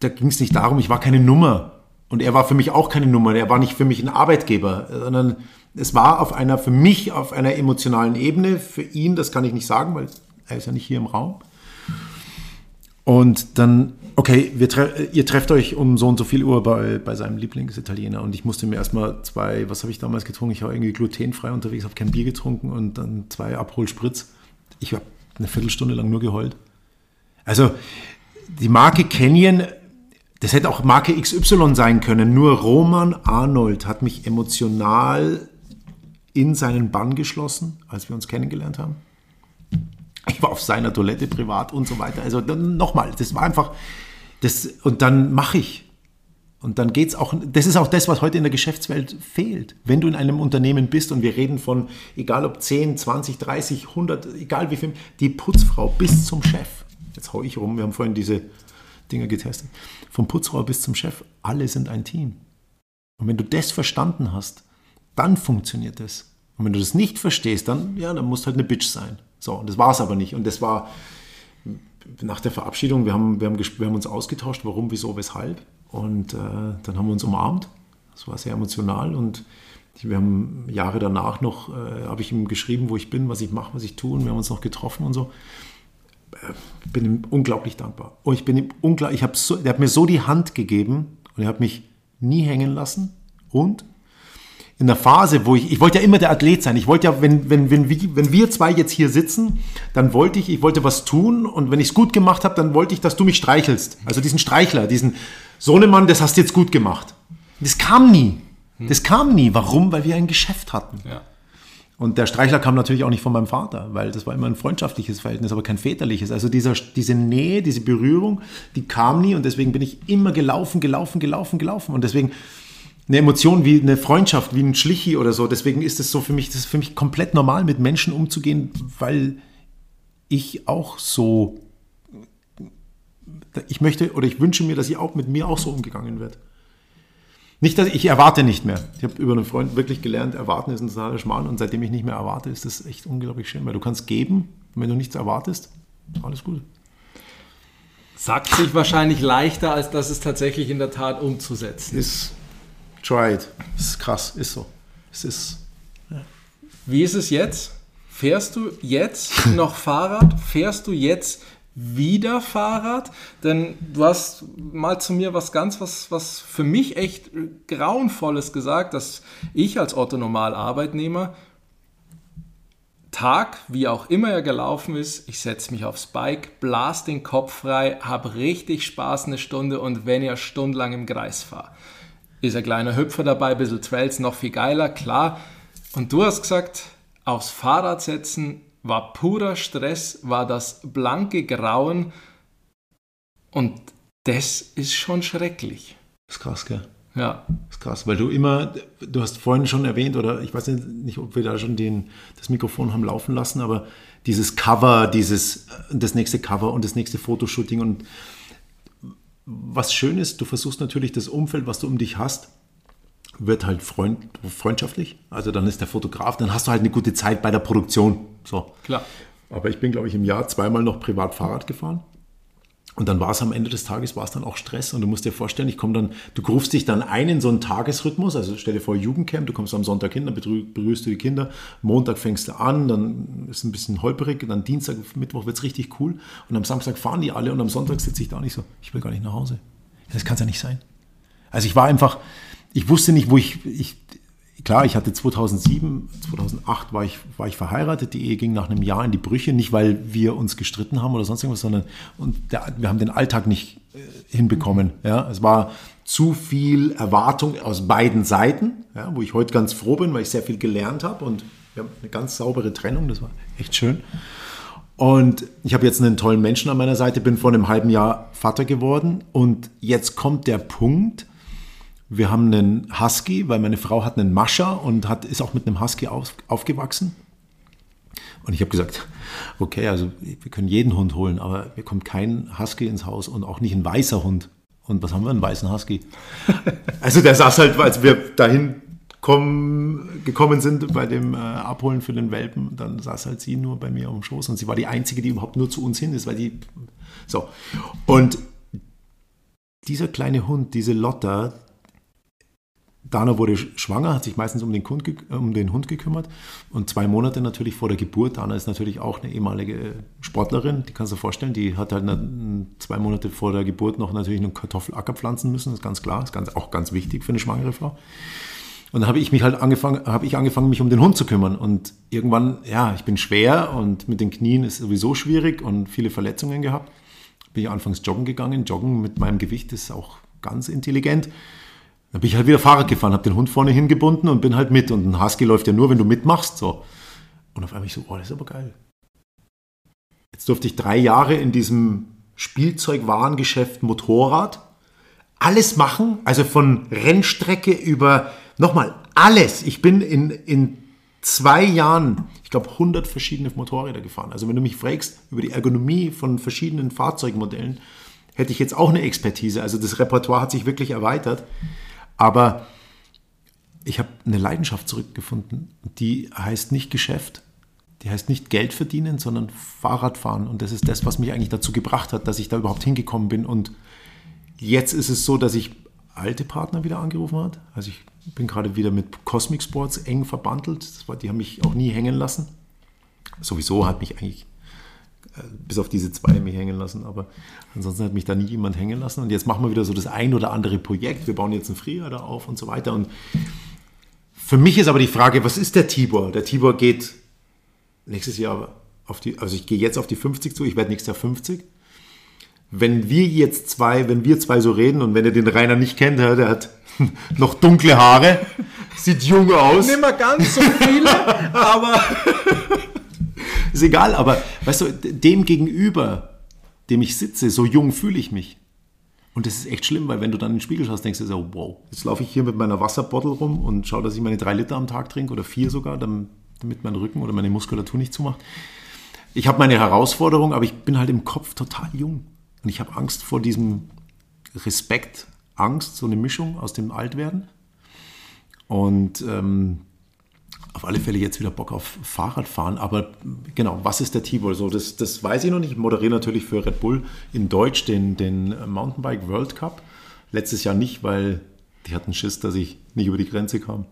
da ging es nicht darum, ich war keine Nummer. Und er war für mich auch keine Nummer. Er war nicht für mich ein Arbeitgeber, sondern es war auf einer, für mich auf einer emotionalen Ebene. Für ihn, das kann ich nicht sagen, weil er ist ja nicht hier im Raum. Und dann okay, tre ihr trefft euch um so und so viel Uhr bei, bei seinem Lieblingsitaliener und ich musste mir erstmal zwei, was habe ich damals getrunken? Ich war irgendwie glutenfrei unterwegs, habe kein Bier getrunken und dann zwei Abholspritz. Ich habe eine Viertelstunde lang nur geheult. Also die Marke Canyon, das hätte auch Marke XY sein können, nur Roman Arnold hat mich emotional in seinen Bann geschlossen, als wir uns kennengelernt haben. Ich war auf seiner Toilette privat und so weiter. Also nochmal, das war einfach, das, und dann mache ich. Und dann geht es auch, das ist auch das, was heute in der Geschäftswelt fehlt. Wenn du in einem Unternehmen bist und wir reden von, egal ob 10, 20, 30, 100, egal wie viel, die Putzfrau bis zum Chef. Jetzt hau ich rum, wir haben vorhin diese Dinge getestet. Vom Putzfrau bis zum Chef, alle sind ein Team. Und wenn du das verstanden hast, dann funktioniert das. Und wenn du das nicht verstehst, dann, ja, dann musst halt eine Bitch sein. So, und das war es aber nicht. Und das war nach der Verabschiedung, wir haben, wir haben, wir haben uns ausgetauscht, warum, wieso, weshalb. Und äh, dann haben wir uns umarmt. Das war sehr emotional. Und wir haben Jahre danach noch, äh, habe ich ihm geschrieben, wo ich bin, was ich mache, was ich tue. Und wir haben uns noch getroffen und so. Ich äh, bin ihm unglaublich dankbar. Und ich bin ihm unglaublich, ich habe so, er hat mir so die Hand gegeben und er hat mich nie hängen lassen. Und in der Phase, wo ich, ich wollte ja immer der Athlet sein. Ich wollte ja, wenn, wenn, wenn, wenn wir zwei jetzt hier sitzen, dann wollte ich, ich wollte was tun und wenn ich es gut gemacht habe, dann wollte ich, dass du mich streichelst. Also diesen Streichler, diesen Sohnemann, das hast du jetzt gut gemacht. Das kam nie. Das kam nie. Warum? Weil wir ein Geschäft hatten. Ja. Und der Streichler kam natürlich auch nicht von meinem Vater, weil das war immer ein freundschaftliches Verhältnis, aber kein väterliches. Also dieser, diese Nähe, diese Berührung, die kam nie und deswegen bin ich immer gelaufen, gelaufen, gelaufen, gelaufen. Und deswegen eine Emotion wie eine Freundschaft, wie ein Schlichi oder so. Deswegen ist es so für mich, das ist für mich komplett normal, mit Menschen umzugehen, weil ich auch so, ich möchte oder ich wünsche mir, dass ich auch mit mir auch so umgegangen wird. Nicht, dass ich, ich erwarte nicht mehr. Ich habe über einen Freund wirklich gelernt, erwarten ist ein totaler Schmarrn und seitdem ich nicht mehr erwarte, ist das echt unglaublich schön, weil du kannst geben, wenn du nichts erwartest, alles gut. Sagt sich wahrscheinlich leichter, als dass es tatsächlich in der Tat umzusetzen ist. Try it. Das ist krass, ist so. Es ist. Ja. Wie ist es jetzt? Fährst du jetzt noch Fahrrad? Fährst du jetzt wieder Fahrrad? Denn du hast mal zu mir was ganz, was, was für mich echt grauenvolles gesagt, dass ich als Otto-Normal-Arbeitnehmer Tag, wie auch immer er gelaufen ist, ich setze mich aufs Bike, blas den Kopf frei, habe richtig Spaß eine Stunde und wenn ihr stundenlang im Kreis fahre ist ein kleiner Hüpfer dabei, ein bisschen Trails, noch viel geiler, klar. Und du hast gesagt, aufs Fahrrad setzen war purer Stress, war das blanke Grauen und das ist schon schrecklich. Das ist krass, gell? Ja. Das ist krass, weil du immer, du hast vorhin schon erwähnt, oder ich weiß nicht, ob wir da schon den, das Mikrofon haben laufen lassen, aber dieses Cover, dieses, das nächste Cover und das nächste Fotoshooting und was schön ist, du versuchst natürlich das Umfeld, was du um dich hast, wird halt freund, freundschaftlich. Also dann ist der Fotograf, dann hast du halt eine gute Zeit bei der Produktion. So. Klar. Aber ich bin, glaube ich, im Jahr zweimal noch privat Fahrrad gefahren. Und dann war es am Ende des Tages, war es dann auch Stress. Und du musst dir vorstellen, ich komme dann, du rufst dich dann ein in so einen Tagesrhythmus. Also stell dir vor, Jugendcamp, du kommst am Sonntag hin, dann berührst du die Kinder. Montag fängst du an, dann ist ein bisschen holperig. Dann Dienstag, Mittwoch wird es richtig cool. Und am Samstag fahren die alle und am Sonntag sitze ich da nicht so, ich will gar nicht nach Hause. Das kann es ja nicht sein. Also ich war einfach, ich wusste nicht, wo ich, ich klar, ich hatte 2007, 2008 war ich, war ich verheiratet. Die Ehe ging nach einem Jahr in die Brüche, nicht weil wir uns gestritten haben oder sonst irgendwas, sondern und der, wir haben den Alltag nicht äh, hinbekommen. Ja, es war zu viel Erwartung aus beiden Seiten, ja, wo ich heute ganz froh bin, weil ich sehr viel gelernt habe und wir haben eine ganz saubere Trennung. Das war echt schön. Und ich habe jetzt einen tollen Menschen an meiner Seite, bin vor einem halben Jahr Vater geworden und jetzt kommt der Punkt, wir haben einen Husky, weil meine Frau hat einen Mascher und hat, ist auch mit einem Husky auf, aufgewachsen. Und ich habe gesagt, okay, also wir können jeden Hund holen, aber mir kommt kein Husky ins Haus und auch nicht ein weißer Hund. Und was haben wir, einen weißen Husky? also der saß halt, als wir dahin kommen, gekommen sind bei dem äh, Abholen für den Welpen, dann saß halt sie nur bei mir am Schoß und sie war die Einzige, die überhaupt nur zu uns hin ist, weil die, so. Und dieser kleine Hund, diese Lotta, Dana wurde schwanger, hat sich meistens um den, Hund, um den Hund gekümmert. Und zwei Monate natürlich vor der Geburt. Dana ist natürlich auch eine ehemalige Sportlerin, die kannst du dir vorstellen. Die hat halt zwei Monate vor der Geburt noch natürlich einen Kartoffelacker pflanzen müssen, das ist ganz klar. Ist ganz, auch ganz wichtig für eine schwangere Frau. Und dann habe ich mich halt angefangen, habe ich angefangen, mich um den Hund zu kümmern. Und irgendwann, ja, ich bin schwer und mit den Knien ist sowieso schwierig und viele Verletzungen gehabt. Bin ich anfangs joggen gegangen. Joggen mit meinem Gewicht ist auch ganz intelligent. Dann bin ich halt wieder Fahrrad gefahren, habe den Hund vorne hingebunden und bin halt mit. Und ein Husky läuft ja nur, wenn du mitmachst. So. Und auf einmal ich so, oh, das ist aber geil. Jetzt durfte ich drei Jahre in diesem Spielzeugwarengeschäft Motorrad alles machen, also von Rennstrecke über Nochmal, alles. Ich bin in, in zwei Jahren, ich glaube, 100 verschiedene Motorräder gefahren. Also wenn du mich fragst über die Ergonomie von verschiedenen Fahrzeugmodellen, hätte ich jetzt auch eine Expertise. Also das Repertoire hat sich wirklich erweitert. Aber ich habe eine Leidenschaft zurückgefunden. Die heißt nicht Geschäft, die heißt nicht Geld verdienen, sondern Fahrradfahren. Und das ist das, was mich eigentlich dazu gebracht hat, dass ich da überhaupt hingekommen bin. Und jetzt ist es so, dass ich alte Partner wieder angerufen hat. Also ich bin gerade wieder mit Cosmic Sports eng verbandelt. War, die haben mich auch nie hängen lassen. Sowieso hat mich eigentlich, bis auf diese zwei, mich hängen lassen, aber ansonsten hat mich da nie jemand hängen lassen. Und jetzt machen wir wieder so das ein oder andere Projekt. Wir bauen jetzt einen Freerider auf und so weiter. Und für mich ist aber die Frage, was ist der Tibor? Der Tibor geht nächstes Jahr auf die, also ich gehe jetzt auf die 50 zu, ich werde nächstes Jahr 50 wenn wir jetzt zwei, wenn wir zwei so reden und wenn ihr den Rainer nicht kennt, der hat noch dunkle Haare, sieht jung aus. Nicht mehr ganz so viele, aber ist egal, aber weißt du, dem gegenüber, dem ich sitze, so jung fühle ich mich. Und das ist echt schlimm, weil wenn du dann in den Spiegel schaust, denkst du so, wow, jetzt laufe ich hier mit meiner Wasserbottle rum und schaue, dass ich meine drei Liter am Tag trinke oder vier sogar, damit mein Rücken oder meine Muskulatur nicht zumacht. Ich habe meine Herausforderung, aber ich bin halt im Kopf total jung. Und ich habe Angst vor diesem Respekt, Angst, so eine Mischung aus dem Altwerden. Und ähm, auf alle Fälle jetzt wieder Bock auf Fahrradfahren. Aber genau, was ist der Tibor? So, das, das weiß ich noch nicht. Ich moderiere natürlich für Red Bull in Deutsch den, den Mountainbike World Cup. Letztes Jahr nicht, weil die hatten Schiss, dass ich nicht über die Grenze kam.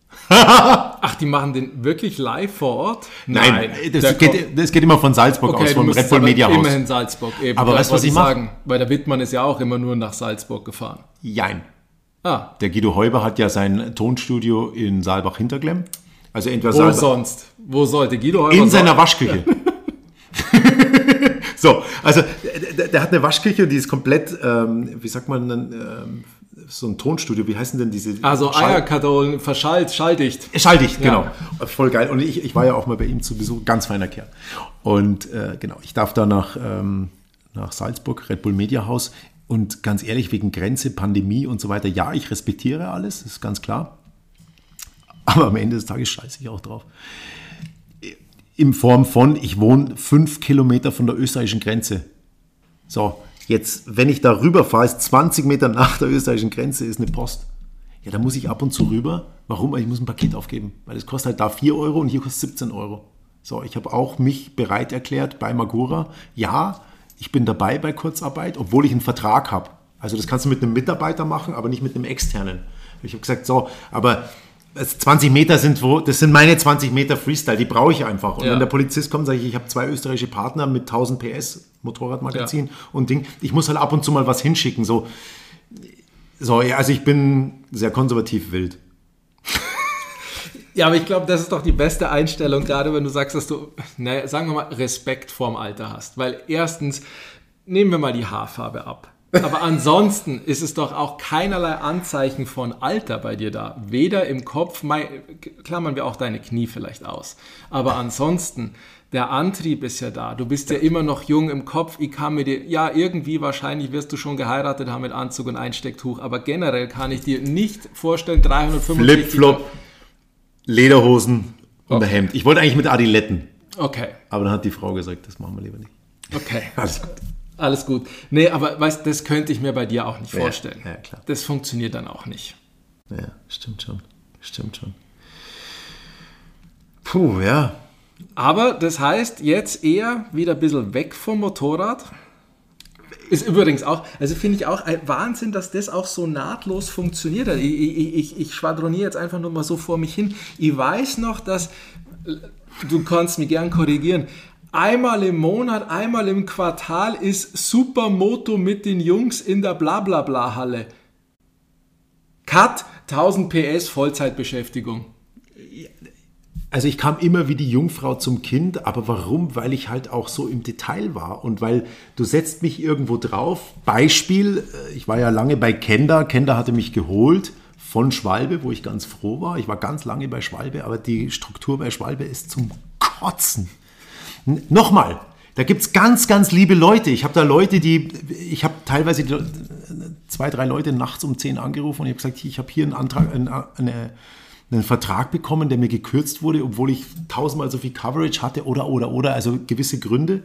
Ach, die machen den wirklich live vor Ort? Nein, Nein das, geht, das, geht, immer von Salzburg okay, aus, vom Red Bull Media House. Immerhin Salzburg eben. Aber weißt du, was ich sagen? Weil der Wittmann ist ja auch immer nur nach Salzburg gefahren. Jein. Ah. Der Guido Heuber hat ja sein Tonstudio in Saalbach-Hinterglemm. Also entweder Wo sonst? Wo sollte Guido Heuber In seiner Waschküche. so, also der, der, hat eine Waschküche die ist komplett, ähm, wie sagt man, ähm, so ein Tonstudio, wie heißen denn diese? Also Eierkartoffeln verschallt, schalldicht. Schalldicht, genau. Ja. Voll geil. Und ich, ich war ja auch mal bei ihm zu Besuch, ganz feiner Kerl. Und äh, genau, ich darf da nach, ähm, nach Salzburg, Red Bull Media House. Und ganz ehrlich, wegen Grenze, Pandemie und so weiter, ja, ich respektiere alles, ist ganz klar. Aber am Ende des Tages scheiße ich auch drauf. In Form von, ich wohne fünf Kilometer von der österreichischen Grenze. So, Jetzt, wenn ich da rüber fahre, ist 20 Meter nach der österreichischen Grenze ist eine Post. Ja, da muss ich ab und zu rüber. Warum? Ich muss ein Paket aufgeben, weil es kostet halt da 4 Euro und hier kostet 17 Euro. So, ich habe auch mich bereit erklärt bei Magura. Ja, ich bin dabei bei Kurzarbeit, obwohl ich einen Vertrag habe. Also das kannst du mit einem Mitarbeiter machen, aber nicht mit einem externen. Ich habe gesagt, so, aber 20 Meter sind wo, das sind meine 20 Meter Freestyle, die brauche ich einfach. Und ja. wenn der Polizist kommt, sage ich, ich habe zwei österreichische Partner mit 1000 PS Motorradmagazin ja. und Ding. Ich muss halt ab und zu mal was hinschicken. So, so ja, also ich bin sehr konservativ wild. Ja, aber ich glaube, das ist doch die beste Einstellung, gerade wenn du sagst, dass du, naja, sagen wir mal, Respekt vorm Alter hast. Weil erstens, nehmen wir mal die Haarfarbe ab. Aber ansonsten ist es doch auch keinerlei Anzeichen von Alter bei dir da. Weder im Kopf, klammern wir auch deine Knie vielleicht aus. Aber ansonsten, der Antrieb ist ja da. Du bist ja immer noch jung im Kopf. Ich kann mir dir, ja, irgendwie wahrscheinlich wirst du schon geheiratet haben mit Anzug und Einstecktuch. Aber generell kann ich dir nicht vorstellen, 365. Flip-Flop, Lederhosen und okay. ein Hemd. Ich wollte eigentlich mit Adiletten. Okay. Aber dann hat die Frau gesagt, das machen wir lieber nicht. Okay. Alles gut. Alles gut. Nee, aber weißt, das könnte ich mir bei dir auch nicht vorstellen. Ja, ja, klar. Das funktioniert dann auch nicht. Ja, stimmt schon. Stimmt schon. Puh, ja. Aber das heißt jetzt eher wieder ein bisschen weg vom Motorrad? Ist übrigens auch, also finde ich auch ein Wahnsinn, dass das auch so nahtlos funktioniert. Ich, ich, ich, ich schwadroniere jetzt einfach nur mal so vor mich hin. Ich weiß noch, dass, du kannst mich gern korrigieren, einmal im Monat, einmal im Quartal ist Supermoto mit den Jungs in der Blablabla-Halle. Cut, 1000 PS Vollzeitbeschäftigung. Also ich kam immer wie die Jungfrau zum Kind, aber warum? Weil ich halt auch so im Detail war und weil du setzt mich irgendwo drauf. Beispiel, äh, ich war ja lange bei Kenda, Kenda hatte mich geholt von Schwalbe, wo ich ganz froh war. Ich war ganz lange bei Schwalbe, aber die Struktur bei Schwalbe ist zum Kotzen. Nochmal, da gibt es ganz, ganz liebe Leute. Ich habe da Leute, die, ich habe teilweise zwei, drei Leute nachts um zehn angerufen und ich habe gesagt, ich habe hier einen Antrag, eine, eine einen Vertrag bekommen, der mir gekürzt wurde, obwohl ich tausendmal so viel Coverage hatte oder, oder, oder, also gewisse Gründe.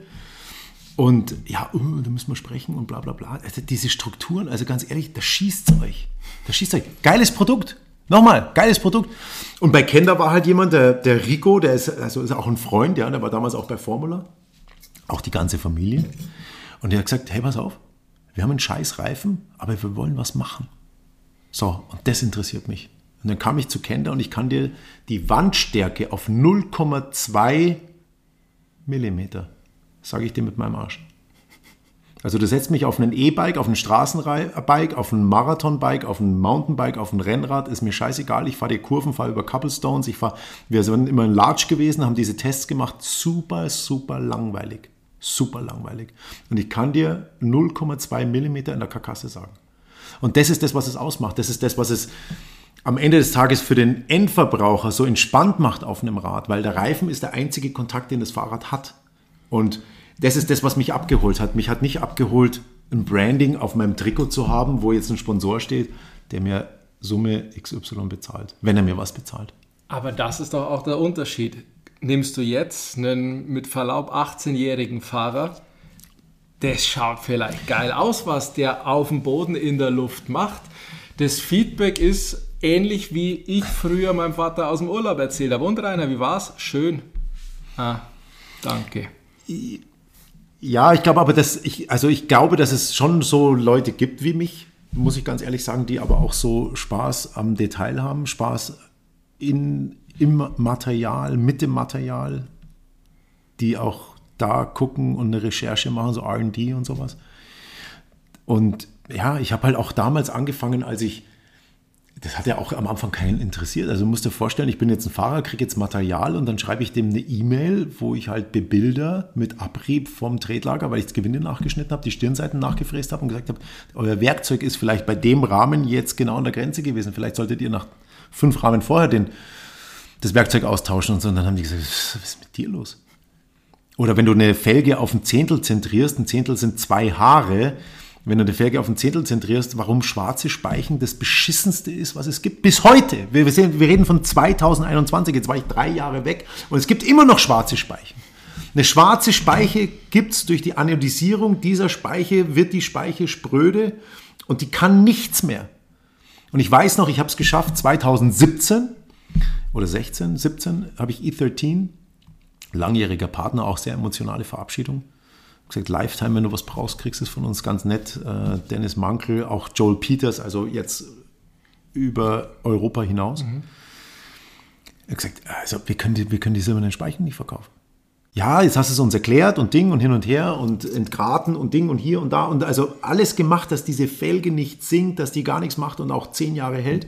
Und ja, uh, da müssen wir sprechen und bla bla bla. Also diese Strukturen, also ganz ehrlich, da schießt es euch. Da schießt euch. Geiles Produkt. Nochmal, geiles Produkt. Und bei Kenda war halt jemand, der, der Rico, der ist, also ist auch ein Freund, ja, der war damals auch bei Formula. Auch die ganze Familie. Und der hat gesagt, hey, pass auf, wir haben einen scheiß Reifen, aber wir wollen was machen. So, und das interessiert mich. Und dann kam ich zu Kenda und ich kann dir die Wandstärke auf 0,2 Millimeter, sage ich dir mit meinem Arsch. Also du setzt mich auf einen E-Bike, auf ein Straßenbike, auf ein Marathonbike, auf ein Mountainbike, auf ein Rennrad, ist mir scheißegal. Ich fahre die Kurven, fahre über Cobblestones. Ich fahr, wir sind immer in Large gewesen, haben diese Tests gemacht. Super, super langweilig. Super langweilig. Und ich kann dir 0,2 Millimeter in der Karkasse sagen. Und das ist das, was es ausmacht. Das ist das, was es am Ende des Tages für den Endverbraucher so entspannt macht auf einem Rad, weil der Reifen ist der einzige Kontakt, den das Fahrrad hat. Und das ist das, was mich abgeholt hat. Mich hat nicht abgeholt, ein Branding auf meinem Trikot zu haben, wo jetzt ein Sponsor steht, der mir Summe XY bezahlt, wenn er mir was bezahlt. Aber das ist doch auch der Unterschied. Nimmst du jetzt einen mit Verlaub 18-jährigen Fahrer, das schaut vielleicht geil aus, was der auf dem Boden in der Luft macht. Das Feedback ist ähnlich wie ich früher meinem Vater aus dem Urlaub erzählt habe. Und Rainer, wie war's? Schön. Ah, danke. Ja, ich glaube aber, dass ich, also ich glaube, dass es schon so Leute gibt wie mich, muss ich ganz ehrlich sagen, die aber auch so Spaß am Detail haben, Spaß in, im Material, mit dem Material, die auch da gucken und eine Recherche machen, so RD und sowas. Und ja, ich habe halt auch damals angefangen, als ich das hat ja auch am Anfang keinen interessiert. Also du musst dir vorstellen, ich bin jetzt ein Fahrer, kriege jetzt Material und dann schreibe ich dem eine E-Mail, wo ich halt bebilder mit Abrieb vom Tretlager, weil ich das Gewinde nachgeschnitten habe, die Stirnseiten nachgefräst habe und gesagt habe, euer Werkzeug ist vielleicht bei dem Rahmen jetzt genau an der Grenze gewesen. Vielleicht solltet ihr nach fünf Rahmen vorher den, das Werkzeug austauschen und so. Und dann haben die gesagt, was ist mit dir los? Oder wenn du eine Felge auf ein Zehntel zentrierst, ein Zehntel sind zwei Haare, wenn du die Felge auf ein Zehntel zentrierst, warum schwarze Speichen das beschissenste ist, was es gibt. Bis heute. Wir, sehen, wir reden von 2021, jetzt war ich drei Jahre weg und es gibt immer noch schwarze Speichen. Eine schwarze Speiche gibt es durch die Anodisierung dieser Speiche, wird die Speiche spröde und die kann nichts mehr. Und ich weiß noch, ich habe es geschafft, 2017 oder 16, 17 habe ich E13, langjähriger Partner, auch sehr emotionale Verabschiedung gesagt, Lifetime, wenn du was brauchst, kriegst du es von uns ganz nett. Äh, Dennis Mankel, auch Joel Peters, also jetzt über Europa hinaus. Mhm. Er hat gesagt, also wir können, die, wir können die silbernen Speichen nicht verkaufen. Ja, jetzt hast du es uns erklärt und Ding und hin und her und entgraten und Ding und hier und da und also alles gemacht, dass diese Felge nicht sinkt, dass die gar nichts macht und auch zehn Jahre hält.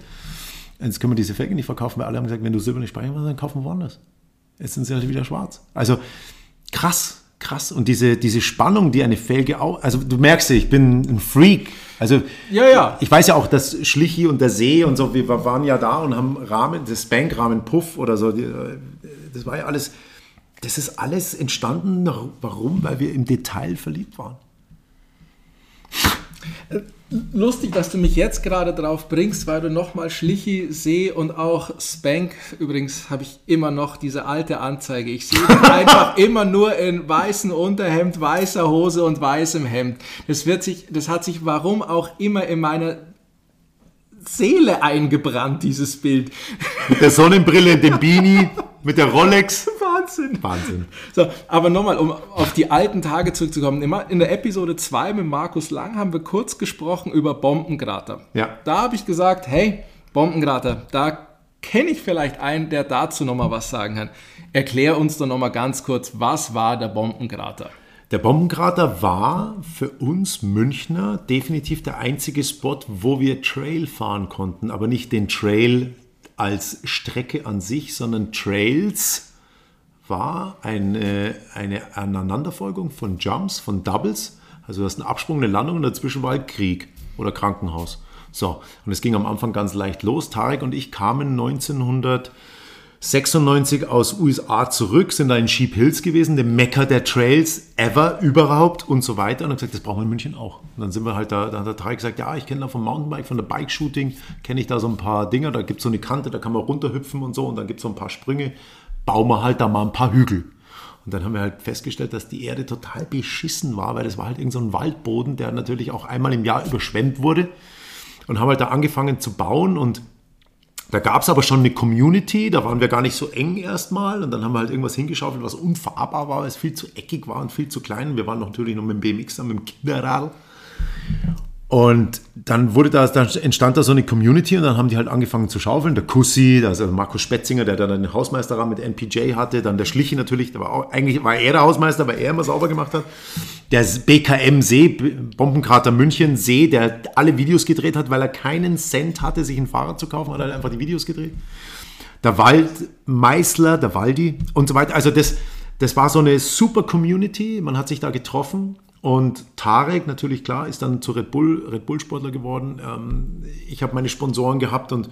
Jetzt können wir diese Felge nicht verkaufen, weil alle haben gesagt, wenn du silberne Speichen willst, dann kaufen wir woanders. Jetzt sind sie halt wieder schwarz. Also krass, krass. Und diese, diese Spannung, die eine Felge auch, also du merkst ja, ich bin ein Freak. Also ja, ja. ich weiß ja auch, dass Schlichi und der See und so, wir waren ja da und haben Rahmen, das Spank-Rahmen Puff oder so, das war ja alles, das ist alles entstanden. Warum? Weil wir im Detail verliebt waren. Lustig, dass du mich jetzt gerade drauf bringst, weil du nochmal Schlichi, See und auch Spank, übrigens habe ich immer noch diese alte Anzeige. Ich sehe einfach immer nur in weißem Unterhemd, weißer Hose und weißem Hemd. Das wird sich, das hat sich warum auch immer in meiner Seele eingebrannt, dieses Bild. Mit der Sonnenbrille, dem Beanie, mit der Rolex. Wahnsinn. Wahnsinn. So, aber nochmal, um auf die alten Tage zurückzukommen. In der Episode 2 mit Markus Lang haben wir kurz gesprochen über Bombenkrater. Ja. Da habe ich gesagt, hey, Bombenkrater, da kenne ich vielleicht einen, der dazu nochmal was sagen kann. Erklär uns doch nochmal ganz kurz, was war der Bombenkrater? Der Bombenkrater war für uns Münchner definitiv der einzige Spot, wo wir Trail fahren konnten, aber nicht den Trail als Strecke an sich, sondern Trails war eine, eine Aneinanderfolgung von Jumps, von Doubles. Also du hast einen Absprung, eine Landung und dazwischen war halt Krieg oder Krankenhaus. So, und es ging am Anfang ganz leicht los. Tarek und ich kamen 1900 96 aus USA zurück, sind da in Sheep Hills gewesen, dem Mekka der Trails ever überhaupt und so weiter. Und haben gesagt, das brauchen wir in München auch. Und dann sind wir halt da, da hat der Tarek gesagt, ja, ich kenne da vom Mountainbike, von der Bike-Shooting, kenne ich da so ein paar Dinger, da gibt es so eine Kante, da kann man runterhüpfen und so und dann gibt es so ein paar Sprünge. Bauen wir halt da mal ein paar Hügel. Und dann haben wir halt festgestellt, dass die Erde total beschissen war, weil das war halt irgend so ein Waldboden, der natürlich auch einmal im Jahr überschwemmt wurde. Und haben halt da angefangen zu bauen und da gab es aber schon eine Community, da waren wir gar nicht so eng erstmal und dann haben wir halt irgendwas hingeschaufelt, was unfahrbar war, weil es viel zu eckig war und viel zu klein. Wir waren natürlich noch mit dem BMX, mit dem Kinderrad. Und dann wurde da, dann entstand da so eine Community und dann haben die halt angefangen zu schaufeln. Der Kussi, also Markus Spetzinger, der dann den Hausmeisterrahmen mit NPJ hatte, dann der Schliche natürlich, der war auch, eigentlich war er der Hausmeister, weil er immer sauber gemacht hat. Der BKM See, Bombenkrater München See, der alle Videos gedreht hat, weil er keinen Cent hatte, sich ein Fahrrad zu kaufen, hat er einfach die Videos gedreht. Der Waldmeißler, der Waldi und so weiter. Also das, das war so eine super Community. Man hat sich da getroffen und Tarek, natürlich klar, ist dann zu Red Bull, Red Bull Sportler geworden. Ähm, ich habe meine Sponsoren gehabt und,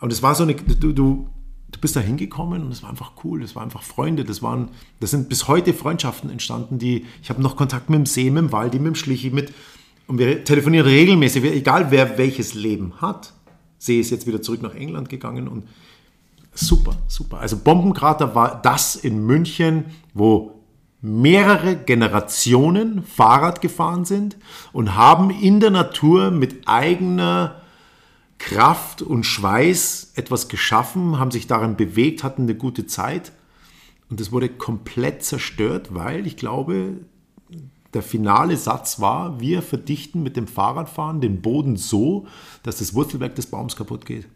und es war so eine, du, du, du bist da hingekommen und es war einfach cool, das war einfach Freunde, das waren, das sind bis heute Freundschaften entstanden, die, ich habe noch Kontakt mit dem See, mit dem Waldi, mit dem Schlichi, mit, und wir telefonieren regelmäßig, egal wer welches Leben hat. See ist jetzt wieder zurück nach England gegangen und super, super. Also Bombenkrater war das in München, wo mehrere Generationen Fahrrad gefahren sind und haben in der Natur mit eigener Kraft und Schweiß etwas geschaffen, haben sich darin bewegt, hatten eine gute Zeit. Und es wurde komplett zerstört, weil ich glaube, der finale Satz war, wir verdichten mit dem Fahrradfahren den Boden so, dass das Wurzelwerk des Baums kaputt geht.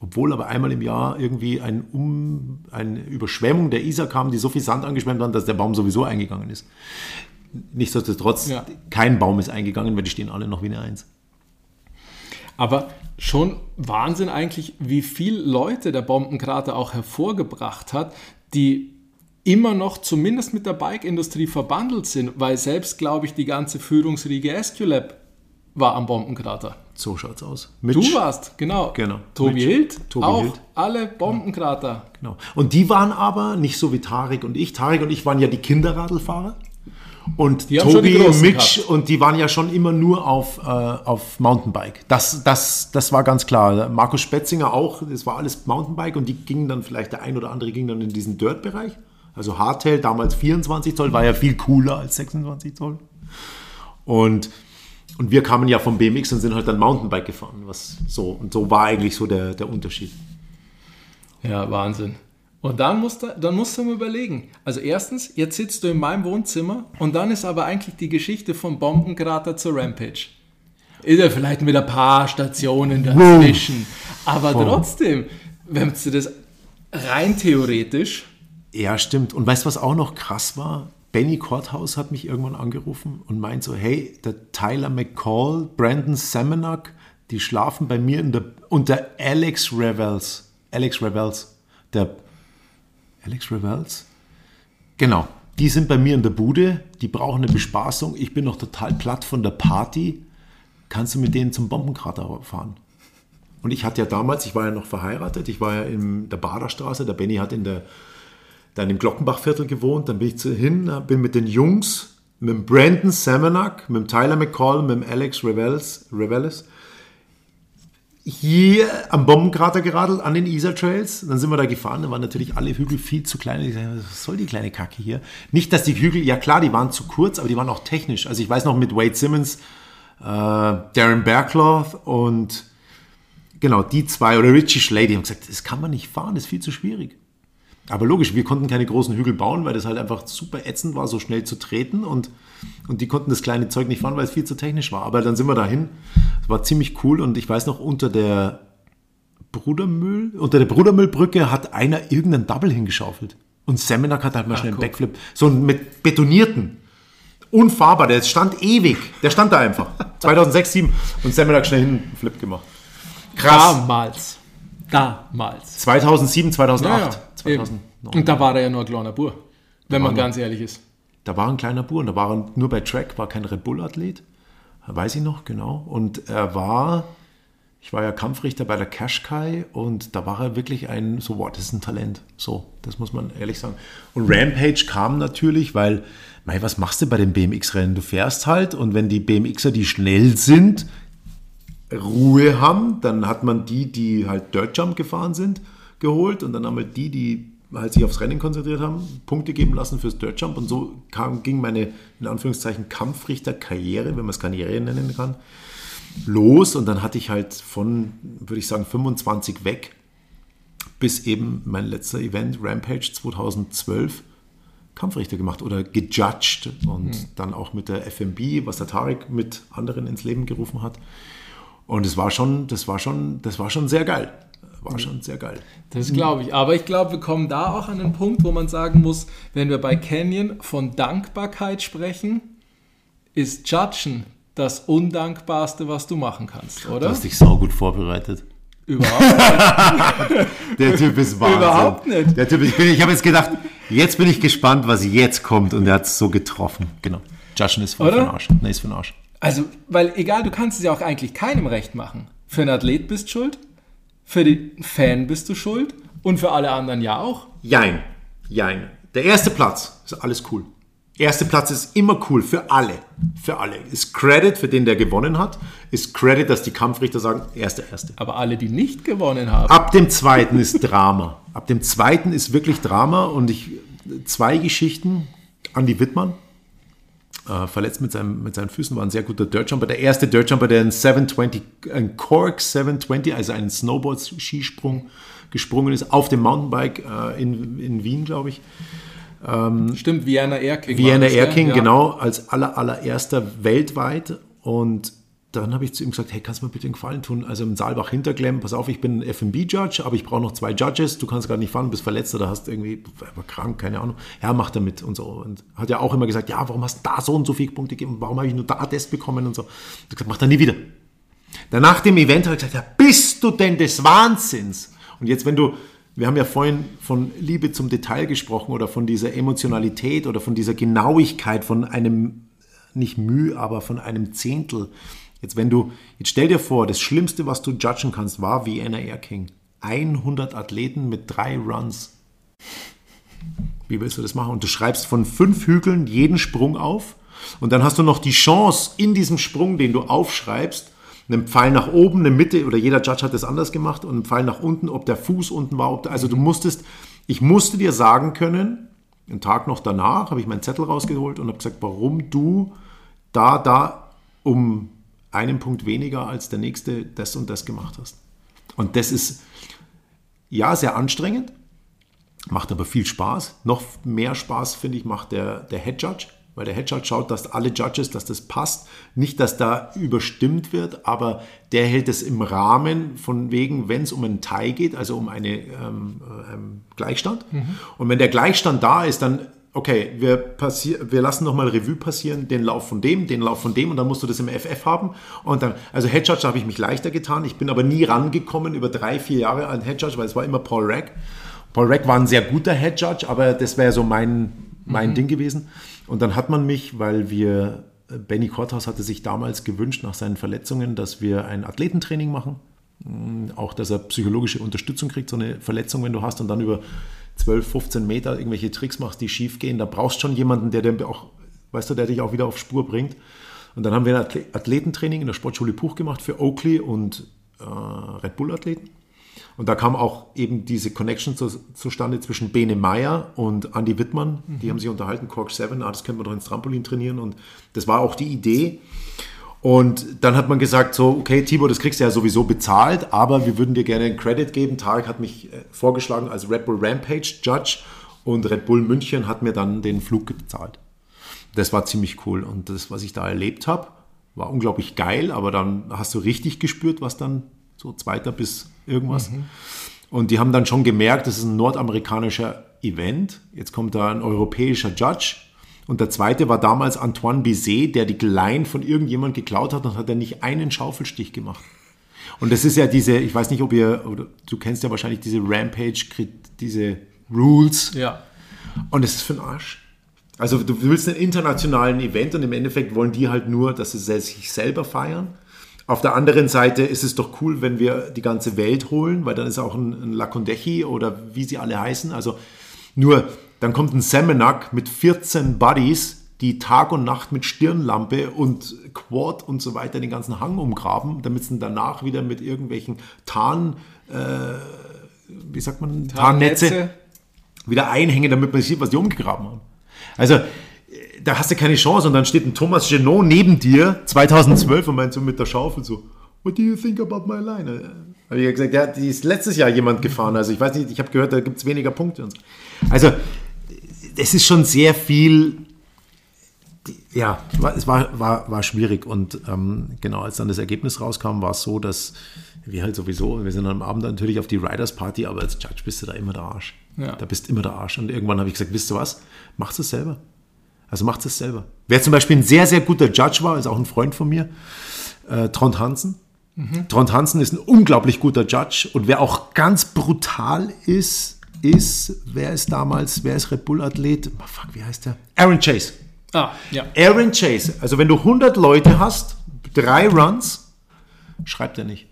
Obwohl aber einmal im Jahr irgendwie ein um, eine Überschwemmung der Isar kam, die so viel Sand angeschwemmt hat, dass der Baum sowieso eingegangen ist. Nichtsdestotrotz, ja. kein Baum ist eingegangen, weil die stehen alle noch wie eine Eins. Aber schon Wahnsinn eigentlich, wie viele Leute der Bombenkrater auch hervorgebracht hat, die immer noch zumindest mit der Bike-Industrie verbandelt sind, weil selbst, glaube ich, die ganze Führungsriege Esculap war am Bombenkrater. So schaut's aus. Mitch, du warst, genau. genau. Tobi Mitch, Hild, Tobi auch Hild. alle Bombenkrater. Genau. Und die waren aber nicht so wie Tarek und ich. Tarek und ich waren ja die Kinderradlfahrer. Und die Tobi, Mitch gehabt. und die waren ja schon immer nur auf, äh, auf Mountainbike. Das, das, das war ganz klar. Markus Spetzinger auch, das war alles Mountainbike und die gingen dann vielleicht, der ein oder andere ging dann in diesen Dirt-Bereich. Also Hardtail, damals 24 Zoll, war ja viel cooler als 26 Zoll. Und und wir kamen ja vom BMX und sind halt dann Mountainbike gefahren. Was so, und so war eigentlich so der, der Unterschied. Ja, Wahnsinn. Und dann musst, du, dann musst du mal überlegen. Also erstens, jetzt sitzt du in meinem Wohnzimmer und dann ist aber eigentlich die Geschichte vom Bombenkrater zur Rampage. Ist ja vielleicht mit ein paar Stationen dazwischen. Aber oh. trotzdem, wenn du das rein theoretisch. Ja, stimmt. Und weißt du, was auch noch krass war? Benny Courthouse hat mich irgendwann angerufen und meint so, hey, der Tyler McCall, Brandon Semenak, die schlafen bei mir in der, unter Alex Revels. Alex Revels, der Alex Revels? Genau, die sind bei mir in der Bude, die brauchen eine Bespaßung. Ich bin noch total platt von der Party. Kannst du mit denen zum Bombenkrater fahren? Und ich hatte ja damals, ich war ja noch verheiratet, ich war ja in der Baderstraße, der Benny hat in der dann im Glockenbachviertel gewohnt, dann bin ich hin, bin mit den Jungs, mit dem Brandon Semenak, mit dem Tyler McCall, mit dem Alex Reveles, Reveles hier am Bombenkrater geradelt, an den Isar Trails. Dann sind wir da gefahren, da waren natürlich alle Hügel viel zu klein. Ich dachte, was soll die kleine Kacke hier? Nicht, dass die Hügel, ja klar, die waren zu kurz, aber die waren auch technisch. Also ich weiß noch mit Wade Simmons, äh, Darren Bergloth und genau, die zwei, oder Richie Schlady haben gesagt, das kann man nicht fahren, das ist viel zu schwierig. Aber logisch, wir konnten keine großen Hügel bauen, weil das halt einfach super ätzend war, so schnell zu treten. Und, und die konnten das kleine Zeug nicht fahren, weil es viel zu technisch war. Aber dann sind wir dahin. Es war ziemlich cool. Und ich weiß noch, unter der Brudermüll, unter der Brudermüllbrücke hat einer irgendeinen Double hingeschaufelt. Und Semenak hat halt mal Ach, schnell einen. Backflip. So einen mit betonierten. Unfahrbar, der stand ewig. Der stand da einfach. 2006, 2007. Und Semenak schnell hinten einen Flip gemacht. Krass. Damals. Damals. 2007, 2008. Ja, ja. Eben. 2009. Und da war er ja nur ein kleiner Bur. Wenn man ganz ehrlich ist. Da war ein kleiner Bur und da war er nur bei Track, war kein Red Bull-Athlet. Weiß ich noch, genau. Und er war, ich war ja Kampfrichter bei der Qashqai und da war er wirklich ein, so, wow, das ist ein Talent. So, das muss man ehrlich sagen. Und Rampage kam natürlich, weil, mei, was machst du bei den BMX-Rennen? Du fährst halt und wenn die BMXer, die schnell sind, Ruhe haben, dann hat man die, die halt Dirt Jump gefahren sind, geholt und dann haben wir die, die halt sich aufs Rennen konzentriert haben, Punkte geben lassen fürs Dirt Jump. Und so kam, ging meine, in Anführungszeichen, Kampfrichter-Karriere, wenn man es Karriere nennen kann, los. Und dann hatte ich halt von, würde ich sagen, 25 weg bis eben mein letzter Event, Rampage 2012, Kampfrichter gemacht oder gejudged und dann auch mit der FMB, was der Tarek mit anderen ins Leben gerufen hat. Und es war schon, das war schon, das war schon sehr geil. War schon sehr geil. Das glaube ich. Aber ich glaube, wir kommen da auch an den Punkt, wo man sagen muss, wenn wir bei Canyon von Dankbarkeit sprechen, ist Judgen das Undankbarste, was du machen kannst, Du oder? hast dich saugut vorbereitet. Überhaupt nicht. Der Typ ist Wahnsinn. Überhaupt nicht. Der Typ, ich, bin- ich habe jetzt gedacht, jetzt bin ich gespannt, was jetzt kommt. Und er hat es so getroffen. Genau. Judgen ist voll Oder? den Arsch. Nee, ist den Arsch. Also, weil egal, du kannst es ja auch eigentlich keinem recht machen. Für einen Athlet bist du schuld, für den Fan bist du schuld und für alle anderen ja auch. Jein. Jein. Der erste Platz ist alles cool. Erster Platz ist immer cool für alle. Für alle. Ist Credit für den, der gewonnen hat. Ist Credit, dass die Kampfrichter sagen, erster, erste. Aber alle, die nicht gewonnen haben, Ab dem zweiten ist Drama. Ab dem zweiten ist wirklich Drama und ich zwei Geschichten. Andi Wittmann, äh, verletzt mit, seinem, mit seinen Füßen, war ein sehr guter Dirtjumper. Der erste Dirtjumper, der einen 720, ein Cork 720, also einen Snowboard-Skisprung gesprungen ist, auf dem Mountainbike äh, in, in Wien, glaube ich. stimmt, Vienna Erking. war Vienna gell? Erking, Ja. genau, als aller, allererster weltweit. Und dann habe ich zu ihm gesagt, hey, kannst du mir bitte einen Gefallen tun? Also im Saalbach Hinterklemm, pass auf, ich bin FB-Judge, aber ich brauche noch zwei Judges. Du kannst gerade nicht fahren, bist verletzt oder hast irgendwie, war krank, keine Ahnung. Ja, mach da mit und so. Und hat ja auch immer gesagt, ja, warum hast du da so und so viele Punkte gegeben? Warum habe ich nur da das bekommen und so. Ich habe gesagt, mach da nie wieder. Dann nach dem Event habe ich gesagt, ja, bist du denn des Wahnsinns? Und jetzt, wenn du, wir haben ja vorhin von Liebe zum Detail gesprochen oder von dieser Emotionalität oder von dieser Genauigkeit von einem, nicht Mühe, aber von einem Zehntel. Jetzt, wenn du, jetzt stell dir vor, das Schlimmste, was du judgen kannst, war Vienna Air King. 100 Athleten mit drei Runs. Wie willst du das machen? Und du schreibst von fünf Hügeln jeden Sprung auf. Und dann hast du noch die Chance, in diesem Sprung, den du aufschreibst, einen Pfeil nach oben, eine Mitte, oder jeder Judge hat das anders gemacht, und einen Pfeil nach unten, ob der Fuß unten war. Ob der, also du musstest, ich musste dir sagen können, einen Tag noch danach habe ich meinen Zettel rausgeholt und habe gesagt, warum du da, da um einen Punkt weniger als der nächste das und das gemacht hast. Und das ist ja sehr anstrengend, Macht aber viel Spaß. Noch mehr Spaß, finde ich, macht der, der Head Judge, weil der Head Judge schaut, dass alle Judges, dass das passt. Nicht, dass da überstimmt wird, aber der hält es im Rahmen von wegen, wenn es um einen Tie geht, also um eine ähm, ähm, Gleichstand. Und wenn der Gleichstand da ist, dann, okay, wir, passier wir lassen nochmal Revue passieren, den Lauf von dem, den Lauf von dem und dann musst du das im FF haben. Und dann, also Head Judge habe ich mich leichter getan. Ich bin aber nie rangekommen über drei, vier Jahre an Head Judge, weil es war immer Paul Rack. Paul Rack war ein sehr guter Head Judge, aber das wäre so mein, mein Ding gewesen. Und dann hat man mich, weil wir, Benny Korthaus hatte sich damals gewünscht nach seinen Verletzungen, dass wir ein Athletentraining machen. Auch, dass er psychologische Unterstützung kriegt, so eine Verletzung, wenn du hast und dann über 12, 15 Meter irgendwelche Tricks machst, die schief gehen. Da brauchst du schon jemanden, der, der auch, weißt du, der dich auch wieder auf Spur bringt. Und dann haben wir ein Athle- Athletentraining in der Sportschule Puch gemacht für Oakley und äh, Red Bull-Athleten. Und da kam auch eben diese Connection zu, zustande zwischen Bene Meyer und Andy Wittmann. Die haben sich unterhalten, Cork 7, ah, das könnte man doch ins Trampolin trainieren. Und das war auch die Idee. Und dann hat man gesagt, so, okay, Tibor, das kriegst du ja sowieso bezahlt, aber wir würden dir gerne einen Credit geben. Tarek hat mich äh, vorgeschlagen als Red Bull Rampage Judge und Red Bull München hat mir dann den Flug bezahlt. Das war ziemlich cool und das, was ich da erlebt habe, war unglaublich geil, aber dann hast du richtig gespürt, was dann so zweiter bis irgendwas. Mhm. Und die haben dann schon gemerkt, das ist ein nordamerikanischer Event. Jetzt kommt da ein europäischer Judge und der zweite war damals Antoine Bizet, der die Line von irgendjemand geklaut hat und hat er nicht einen Schaufelstich gemacht. Und das ist ja diese, ich weiß nicht, ob ihr, oder du kennst ja wahrscheinlich diese Rampage, diese Rules. Ja. Und es ist für den Arsch. Also du willst einen internationalen Event und im Endeffekt wollen die halt nur, dass sie sich selber feiern. Auf der anderen Seite ist es doch cool, wenn wir die ganze Welt holen, weil dann ist auch ein, ein Lakondechi oder wie sie alle heißen. Also nur dann kommt ein Semenak mit 14 Buddies, die Tag und Nacht mit Stirnlampe und Quad und so weiter den ganzen Hang umgraben, damit sie danach wieder mit irgendwelchen Tarn, äh, wie sagt man, Tarnnetze, Tarnnetze wieder einhängen, damit man sieht, was die umgegraben haben. Also da hast du keine Chance und dann steht ein Thomas Genot neben dir 2012 und meint so mit der Schaufel so, What do you think about my line? Habe ich gesagt, ja, die ist letztes Jahr jemand gefahren. Also ich weiß nicht, ich habe gehört, da gibt es weniger Punkte. Und so. Also es ist schon sehr viel, ja, es war, war, war schwierig. Und ähm, genau, als dann das Ergebnis rauskam, war es so, dass wir halt sowieso, wir sind am Abend natürlich auf die Riders Party, aber als Judge bist du da immer der Arsch. Ja. Da bist immer der Arsch. Und irgendwann habe ich gesagt, wisst ihr was, macht es selber. Also macht es selber. Wer zum Beispiel ein sehr, sehr guter Judge war, ist auch ein Freund von mir, äh, Trond Hansen. Mhm. Trond Hansen ist ein unglaublich guter Judge und wer auch ganz brutal ist, ist, wer ist damals, wer ist Red Bull Athlet? Oh, fuck, wie heißt der? Aaron Chase. Ah, ja. Aaron Chase. Also wenn du 100 Leute hast, drei Runs, schreibt er nicht.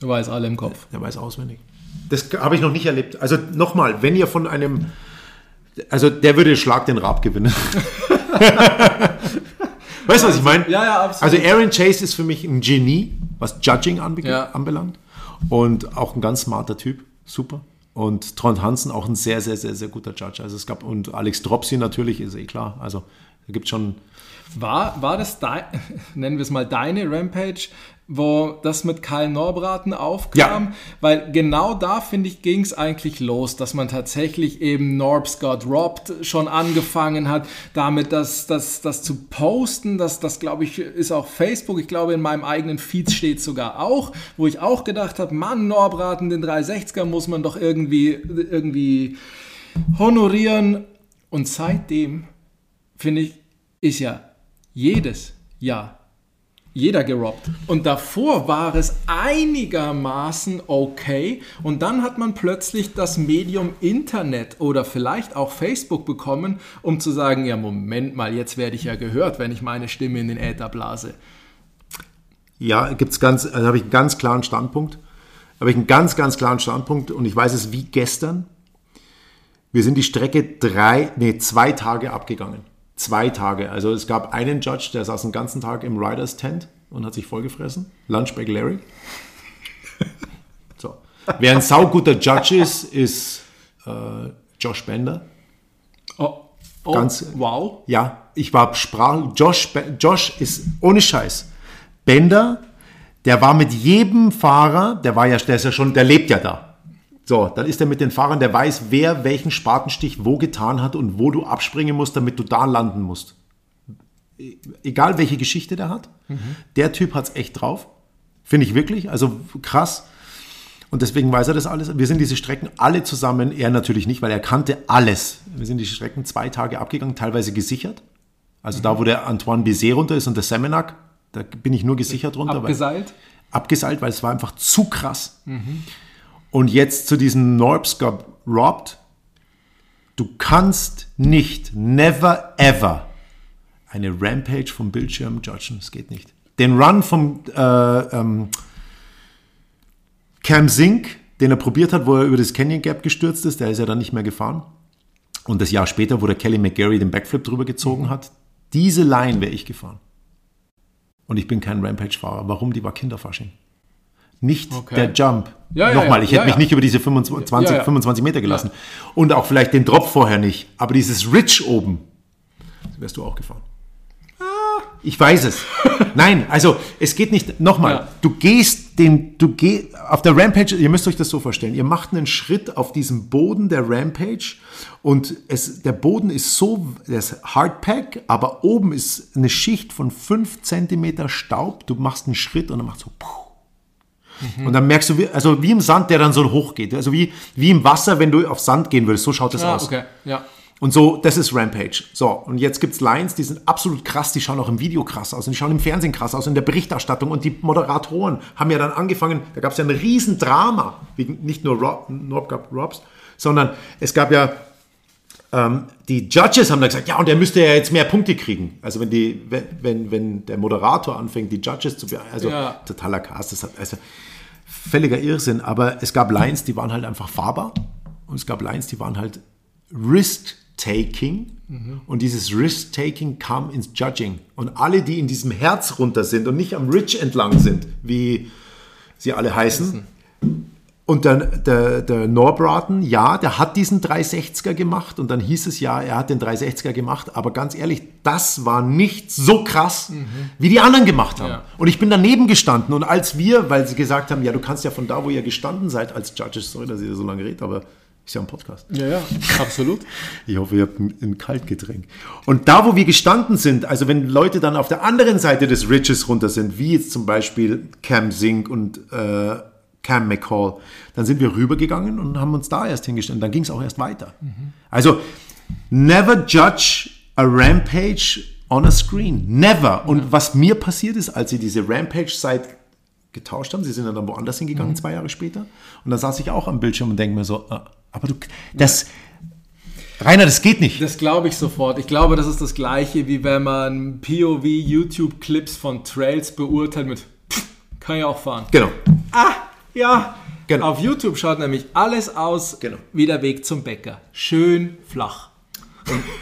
Er weiß alle im Kopf. Er weiß auswendig. Das habe ich noch nicht erlebt. Also nochmal, wenn ihr von einem, also der würde Schlag den Rab gewinnen. weißt du, was ich meine? Ja, ja, absolut. Also Aaron Chase ist für mich ein Genie, was Judging anbelangt. Und auch ein ganz smarter Typ. Super. Und Trond Hansen auch ein sehr, sehr, sehr, sehr guter Judge. Also es gab, und Alex Dropsy natürlich, ist eh klar. Also da gibt schon. War, war das, dein, nennen wir es mal, deine Rampage, wo das mit Karl Norbraten aufkam, ja. weil genau da, finde ich, ging es eigentlich los, dass man tatsächlich eben Norbs Got Robbed schon angefangen hat, damit das, das, das zu posten, das, das glaube ich, ist auch Facebook, ich glaube in meinem eigenen Feed steht sogar auch, wo ich auch gedacht habe, Mann, Norbraten, den 360er muss man doch irgendwie, irgendwie honorieren. Und seitdem, finde ich, ist ja jedes Jahr jeder gerobbt. Und davor war es einigermaßen okay. Und dann hat man plötzlich das Medium Internet oder vielleicht auch Facebook bekommen, um zu sagen, ja, Moment mal, jetzt werde ich ja gehört, wenn ich meine Stimme in den Äther blase. Ja, gibt's ganz, also habe ich einen ganz klaren Standpunkt. Habe ich einen ganz, ganz klaren Standpunkt und ich weiß es wie gestern. Wir sind die Strecke drei, nee, zwei Tage abgegangen zwei Tage. Also es gab einen Judge, der saß den ganzen Tag im Riders Tent und hat sich vollgefressen. Lunchbag Larry. so. Wer ein sauguter Judge ist, ist äh, Josh Bender. Oh, oh, Ganz, wow. Ja, ich war sprach. Josh, Josh ist ohne Scheiß. Bender, der war mit jedem Fahrer, der war ja, der ist ja schon, der lebt ja da. So, dann ist er mit den Fahrern, der weiß, wer welchen Spatenstich wo getan hat und wo du abspringen musst, damit du da landen musst. Egal welche Geschichte der hat, mhm. der Typ hat es echt drauf. Finde ich wirklich. Also krass. Und deswegen weiß er das alles. Wir sind diese Strecken alle zusammen, er natürlich nicht, weil er kannte alles. Wir sind die Strecken zwei Tage abgegangen, teilweise gesichert. Also mhm. da, wo der Antoine Bizet runter ist und der Semenac, da bin ich nur gesichert runter. Abgeseilt? Weil, abgeseilt, weil es war einfach zu krass. Mhm. Und jetzt zu diesem Norbscope Robbed. Du kannst nicht, never ever, eine Rampage vom Bildschirm judgen. Das geht nicht. Den Run vom äh, ähm, Cam Zink, den er probiert hat, wo er über das Canyon Gap gestürzt ist, der ist ja dann nicht mehr gefahren. Und das Jahr später, wo der Kelly McGarry den Backflip drüber gezogen hat, diese Line wäre ich gefahren. Und ich bin kein Rampage-Fahrer. Warum? Die war Kinderfasching nicht okay. der Jump. Ja, Nochmal, ich ja, hätte mich nicht über diese 25, 20, 25 Meter gelassen. Und auch vielleicht den Drop vorher nicht. Aber dieses Ridge oben, wärst du auch gefahren. Ah, Ich weiß es. Nein, also es geht nicht. Nochmal, Ja. du gehst den, du gehst auf der Rampage. Ihr müsst euch das so vorstellen. Ihr macht einen Schritt auf diesem Boden der Rampage und es, der Boden ist so, der ist Hardpack, aber oben ist eine Schicht von 5 cm Staub. Du machst einen Schritt und dann macht so. Puh. Und dann merkst du, wie, also wie im Sand, der dann so hochgeht. Also wie, wie im Wasser, wenn du auf Sand gehen würdest. So schaut das Ah, aus. okay, ja. Und so, das ist Rampage. So, und jetzt gibt's Lines, die sind absolut krass, die schauen auch im Video krass aus und die schauen im Fernsehen krass aus, in der Berichterstattung. Und die Moderatoren haben ja dann angefangen, da gab's ja ein Riesendrama, wegen nicht nur Rob, Rob gab Robs, sondern es gab ja, ähm, die Judges haben dann gesagt, ja, und der müsste ja jetzt mehr Punkte kriegen. Also wenn die, wenn, wenn, der Moderator anfängt, die Judges zu, also Ja. totaler Cast, das hat, also völliger Irrsinn, aber es gab Lines, die waren halt einfach fahrbar. Und es gab Lines, die waren halt Risk-Taking. Und dieses Risk-Taking kam ins Judging. Und alle, die in diesem Herz runter sind und nicht am Ridge entlang sind, wie sie alle heißen, und dann der, der Norbraten, ja, der hat diesen 360er gemacht und dann hieß es ja, er hat den 360er gemacht, aber ganz ehrlich, das war nicht so krass, wie die anderen gemacht haben. Ja. Und ich bin daneben gestanden und als wir, weil sie gesagt haben, ja, du kannst ja von da, wo ihr gestanden seid als Judges, sorry, dass ihr so lange redet, aber ist ja ein Podcast. Ja, ja, absolut. Ich hoffe, ihr habt ein, ein Kaltgetränk. Und da, wo wir gestanden sind, also wenn Leute dann auf der anderen Seite des Ridges runter sind, wie jetzt zum Beispiel Cam Zink und äh, Cam McCall, dann sind wir rübergegangen und haben uns da erst hingestellt. Dann ging es auch erst weiter. Also, never judge a Rampage on a screen. Never. Und was mir passiert ist, als sie diese Rampage-Site getauscht haben, sie sind dann woanders hingegangen, zwei Jahre später, und da saß ich auch am Bildschirm und denke mir so, ah, aber du, das, Rainer, das geht nicht. Das glaube ich sofort. Ich glaube, das ist das gleiche, wie wenn man POV-YouTube-Clips von Trails beurteilt mit "Pff, kann ja auch fahren. Genau. Ah, ja. Genau. Auf YouTube schaut nämlich alles aus Genau. wie der Weg zum Bäcker. Schön flach.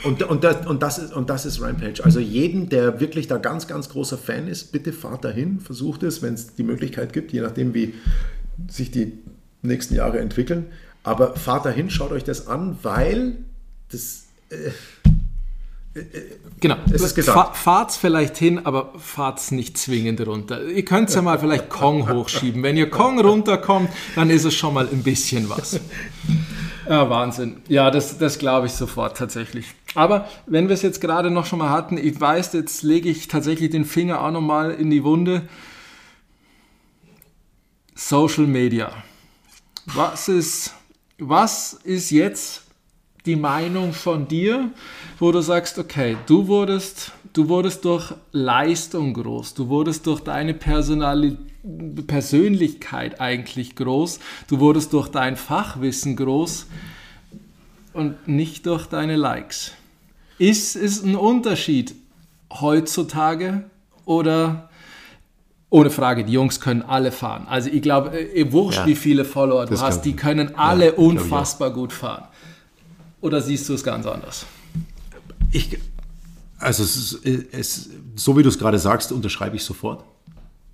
Und, und, das, und, das ist, und das ist Rampage. Also jeden, der wirklich da ganz, ganz großer Fan ist, bitte fahrt dahin, versucht es, wenn es die Möglichkeit gibt, je nachdem, wie sich die nächsten Jahre entwickeln. Aber fahrt dahin, schaut euch das an, weil das Genau. Es ist gesagt. Fa fahrt's vielleicht hin, aber fahrt's nicht zwingend runter. Ihr könnt ja mal vielleicht Kong hochschieben. Wenn ihr Kong runterkommt, dann ist es schon mal ein bisschen was. Ja, Wahnsinn. Ja, das, das glaube ich sofort tatsächlich. Aber wenn wir es jetzt gerade noch schon mal hatten, ich weiß, jetzt lege ich tatsächlich den Finger auch noch mal in die Wunde. Social Media. Was ist, was ist jetzt die Meinung von dir, wo du sagst, okay, du wurdest, du wurdest durch Leistung groß, du wurdest durch deine Personali Persönlichkeit eigentlich groß, du wurdest durch dein Fachwissen groß und nicht durch deine Likes. Ist es ein Unterschied heutzutage oder ohne Frage, die Jungs können alle fahren. Also ich glaube, äh, wurscht, Ja. wie viele Follower du hast, die können alle auch. unfassbar gut fahren. Oder siehst du es ganz anders? Ich, also es, es, so wie du es gerade sagst, unterschreibe ich sofort.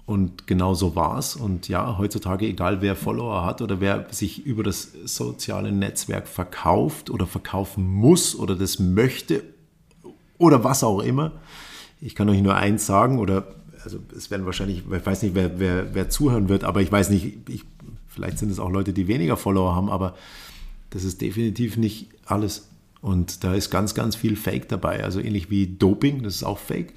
Und genau so war es. Und ja, heutzutage, egal wer Follower hat oder wer sich über das soziale Netzwerk verkauft oder verkaufen muss oder das möchte oder was auch immer, ich kann euch nur eins sagen oder also es werden wahrscheinlich, ich weiß nicht, wer, wer, wer zuhören wird, aber ich weiß nicht, ich, vielleicht sind es auch Leute, die weniger Follower haben, aber das ist definitiv nicht alles. Und da ist ganz, ganz viel Fake dabei. Also ähnlich wie Doping, das ist auch Fake.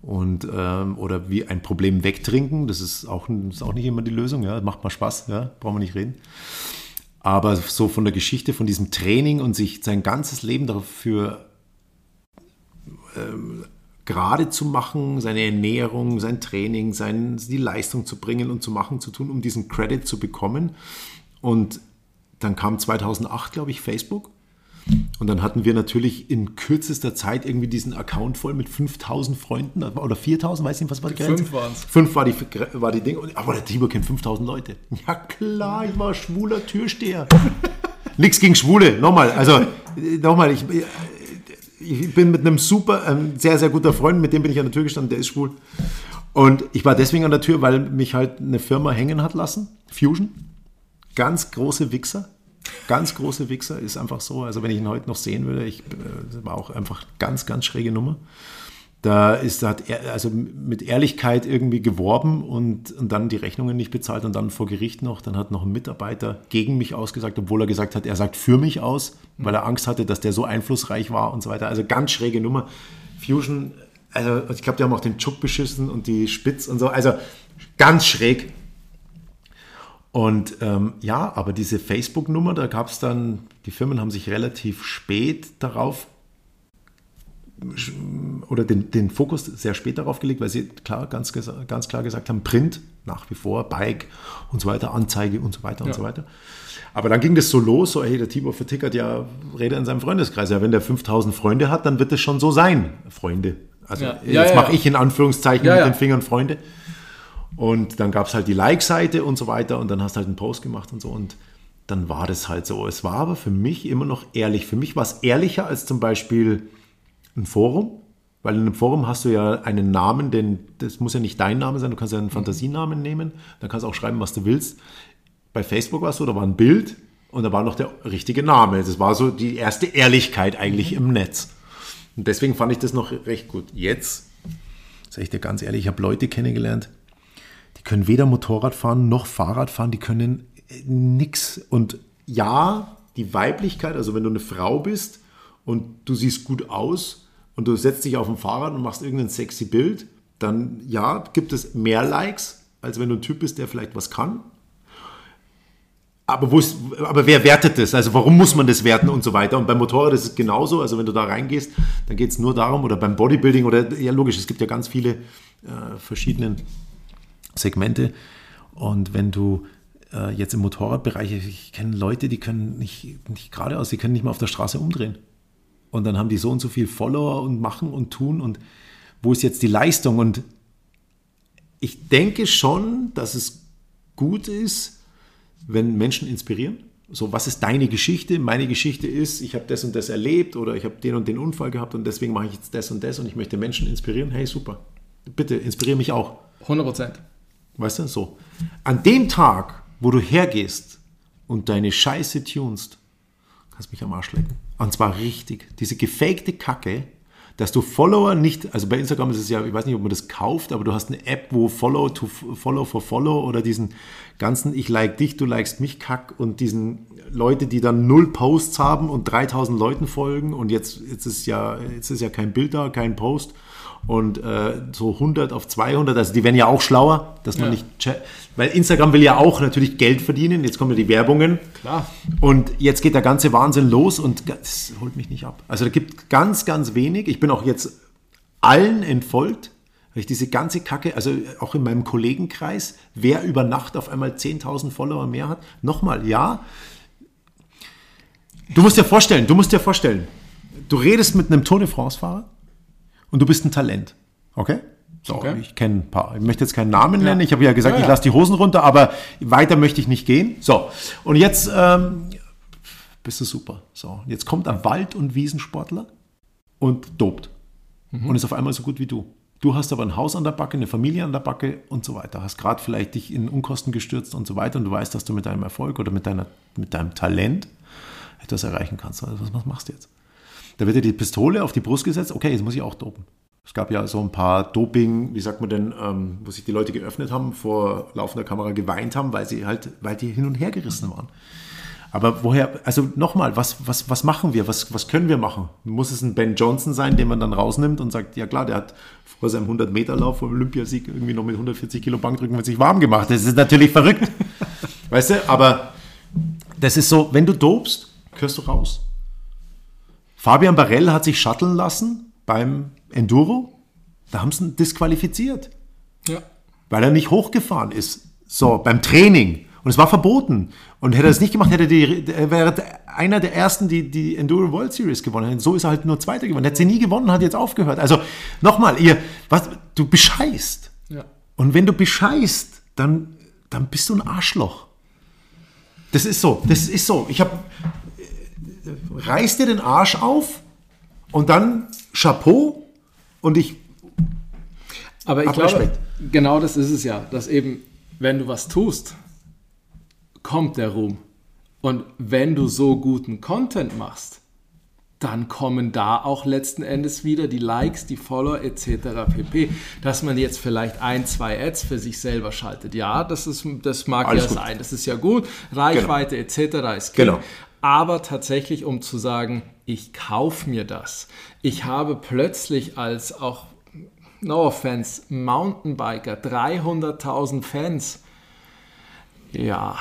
Und, ähm, oder wie ein Problem wegtrinken, das ist auch, ist auch nicht immer die Lösung. Ja, macht mal Spaß, ja, brauchen wir nicht reden. Aber so von der Geschichte, von diesem Training und sich sein ganzes Leben dafür ähm, gerade zu machen, seine Ernährung, sein Training, sein, die Leistung zu bringen und zu machen, zu tun, um diesen Credit zu bekommen. Und dann kam 2008, glaube ich, Facebook. Und dann hatten wir natürlich in kürzester Zeit irgendwie diesen Account voll mit 5000 Freunden oder 4000, weiß nicht, was war die Grenze? Fünf waren's. Fünf war die, war die Ding. Aber der Tibor kennt 5000 Leute. Ja klar, ich war schwuler Türsteher. Nichts gegen Schwule, nochmal. Also, nochmal, ich, ich bin mit einem super, ein sehr, sehr guter Freund, mit dem bin ich an der Tür gestanden, der ist schwul. Und ich war deswegen an der Tür, weil mich halt eine Firma hängen hat lassen, Fusion. Ganz große Wichser. Ganz große Wichser ist einfach so. Also wenn ich ihn heute noch sehen würde, ich, äh, war auch einfach ganz, ganz schräge Nummer. Da ist, hat er also mit Ehrlichkeit irgendwie geworben und, und dann die Rechnungen nicht bezahlt und dann vor Gericht noch. Dann hat noch ein Mitarbeiter gegen mich ausgesagt, obwohl er gesagt hat, er sagt für mich aus, weil er Angst hatte, dass der so einflussreich war und so weiter. Also ganz schräge Nummer. Fusion, also ich glaube, die haben auch den Chub beschissen und die Spitz und so. Also ganz schräg. Und ähm, ja, aber diese Facebook-Nummer, da gab es dann, die Firmen haben sich relativ spät darauf oder den, den Fokus sehr spät darauf gelegt, weil sie klar, ganz, ganz klar gesagt haben, Print nach wie vor, Bike und so weiter, Anzeige und so weiter ja. und so weiter. Aber dann ging das so los, so hey, der Tibor vertickert ja Rede in seinem Freundeskreis. Ja, wenn der 5000 Freunde hat, dann wird es schon so sein, Freunde. Also ja. jetzt ja, mache ich in Anführungszeichen mit den Fingern Freunde. Und dann gab es halt die Like-Seite und so weiter und dann hast du halt einen Post gemacht und so und dann war das halt so. Es war aber für mich immer noch ehrlich. Für mich war es ehrlicher als zum Beispiel ein Forum, weil in einem Forum hast du ja einen Namen, denn das muss ja nicht dein Name sein, du kannst ja einen mhm. Fantasienamen nehmen, dann kannst du auch schreiben, was du willst. Bei Facebook war es so, da war ein Bild und da war noch der richtige Name. Das war so die erste Ehrlichkeit eigentlich mhm. im Netz. Und deswegen fand ich das noch recht gut. Jetzt, sage ich dir ganz ehrlich, ich habe Leute kennengelernt, die können weder Motorrad fahren noch Fahrrad fahren, die können äh, nichts. Und ja, die Weiblichkeit, also wenn du eine Frau bist und du siehst gut aus, und du setzt dich auf ein Fahrrad und machst irgendein sexy Bild, dann ja, gibt es mehr Likes, als wenn du ein Typ bist, der vielleicht was kann. Aber, wo ist, aber wer wertet das? Also warum muss man das werten und so weiter? Und beim Motorrad ist es genauso. Also wenn du da reingehst, dann geht es nur darum, oder beim Bodybuilding, oder ja logisch, es gibt ja ganz viele äh, verschiedene Segmente. Und wenn du äh, jetzt im Motorradbereich, ich kenne Leute, die können nicht, nicht geradeaus, die können nicht mal auf der Straße umdrehen und dann haben die so und so viel Follower und machen und tun und wo ist jetzt die Leistung? Und ich denke schon, dass es gut ist, wenn Menschen inspirieren. So, was ist deine Geschichte? Meine Geschichte ist, ich habe das und das erlebt oder ich habe den und den Unfall gehabt und deswegen mache ich jetzt das und das und ich möchte Menschen inspirieren. Hey, super. Bitte, inspiriere mich auch. 100 Prozent. Weißt du, so. An dem Tag, wo du hergehst und deine Scheiße tunst, kannst mich am Arsch lecken. Und zwar richtig. Diese gefakte Kacke, dass du Follower nicht, also bei Instagram ist es ja, ich weiß nicht, ob man das kauft, aber du hast eine App, wo Follow to Follow for Follow oder diesen ganzen Ich like dich, du likest mich Kack und diesen Leute, die dann null Posts haben und 3000 Leuten folgen und jetzt, jetzt ist ja, jetzt ist ja kein Bild da, kein Post und äh, so 100 auf 200, also die werden ja auch schlauer, dass man ja. nicht, weil Instagram will ja auch natürlich Geld verdienen, jetzt kommen ja die Werbungen. Klar. Und jetzt geht der ganze Wahnsinn los und das holt mich nicht ab. Also da gibt ganz, ganz wenig. Ich bin auch jetzt allen entfolgt, weil ich diese ganze Kacke, also auch in meinem Kollegenkreis, wer über Nacht auf einmal 10.000 Follower mehr hat, nochmal, ja. Du musst dir vorstellen, du musst dir vorstellen, du redest mit einem Tour de France-Fahrer, und du bist ein Talent. Okay? So, okay. ich kenne ein paar. Ich möchte jetzt keinen Namen nennen. Ja. Ich habe ja gesagt, ja, ja. ich lasse die Hosen runter, aber weiter möchte ich nicht gehen. So, und jetzt ähm, bist du super. So, jetzt kommt ein Wald- und Wiesensportler und dopt. Mhm. Und ist auf einmal so gut wie du. Du hast aber ein Haus an der Backe, eine Familie an der Backe und so weiter. Hast gerade vielleicht dich in Unkosten gestürzt und so weiter und du weißt, dass du mit deinem Erfolg oder mit, deiner, mit deinem Talent etwas erreichen kannst. Also was machst du jetzt? Da wird dir die Pistole auf die Brust gesetzt, okay, jetzt muss ich auch dopen. Es gab ja so ein paar Doping, wie sagt man denn, ähm, wo sich die Leute geöffnet haben, vor laufender Kamera geweint haben, weil sie halt, weil die hin und her gerissen waren. Aber woher, also nochmal, was, was, was machen wir? Was, was können wir machen? Muss es ein Ben Johnson sein, den man dann rausnimmt und sagt, ja klar, der hat vor seinem 100-Meter-Lauf vor Olympiasieg irgendwie noch mit 140 Kilo Bankdrücken mit sich warm gemacht. Das ist natürlich verrückt. weißt du, aber das ist so, wenn du dopst, gehörst du raus. Fabian Barell hat sich shutteln lassen beim Enduro. Da haben sie ihn disqualifiziert. Ja. Weil er nicht hochgefahren ist. So, beim Training. Und es war verboten. Und hätte er es nicht gemacht, hätte die, er wäre einer der ersten, die die Enduro World Series gewonnen hätten. So ist er halt nur Zweiter gewonnen. Hätte sie nie gewonnen, hat jetzt aufgehört. Also nochmal, ihr, was, du bescheißt. Ja. Und wenn du bescheißt, dann, dann bist du ein Arschloch. Das ist so. Das ist so. Ich habe reiß dir den Arsch auf und dann Chapeau und ich. Aber ich glaube, Respekt. genau das ist es ja, dass eben, wenn du was tust, kommt der Ruhm. Und wenn du so guten Content machst, dann kommen da auch letzten Endes wieder die Likes, die Follower etc. pp. Dass man jetzt vielleicht ein, zwei Ads für sich selber schaltet. Ja, das, ist, das mag Alles ja gut. sein, das ist ja gut. Reichweite genau. etc. ist genau. Aber tatsächlich, um zu sagen, ich kaufe mir das. Ich habe plötzlich als auch, no offense, Mountainbiker 300.000 Fans. Ja,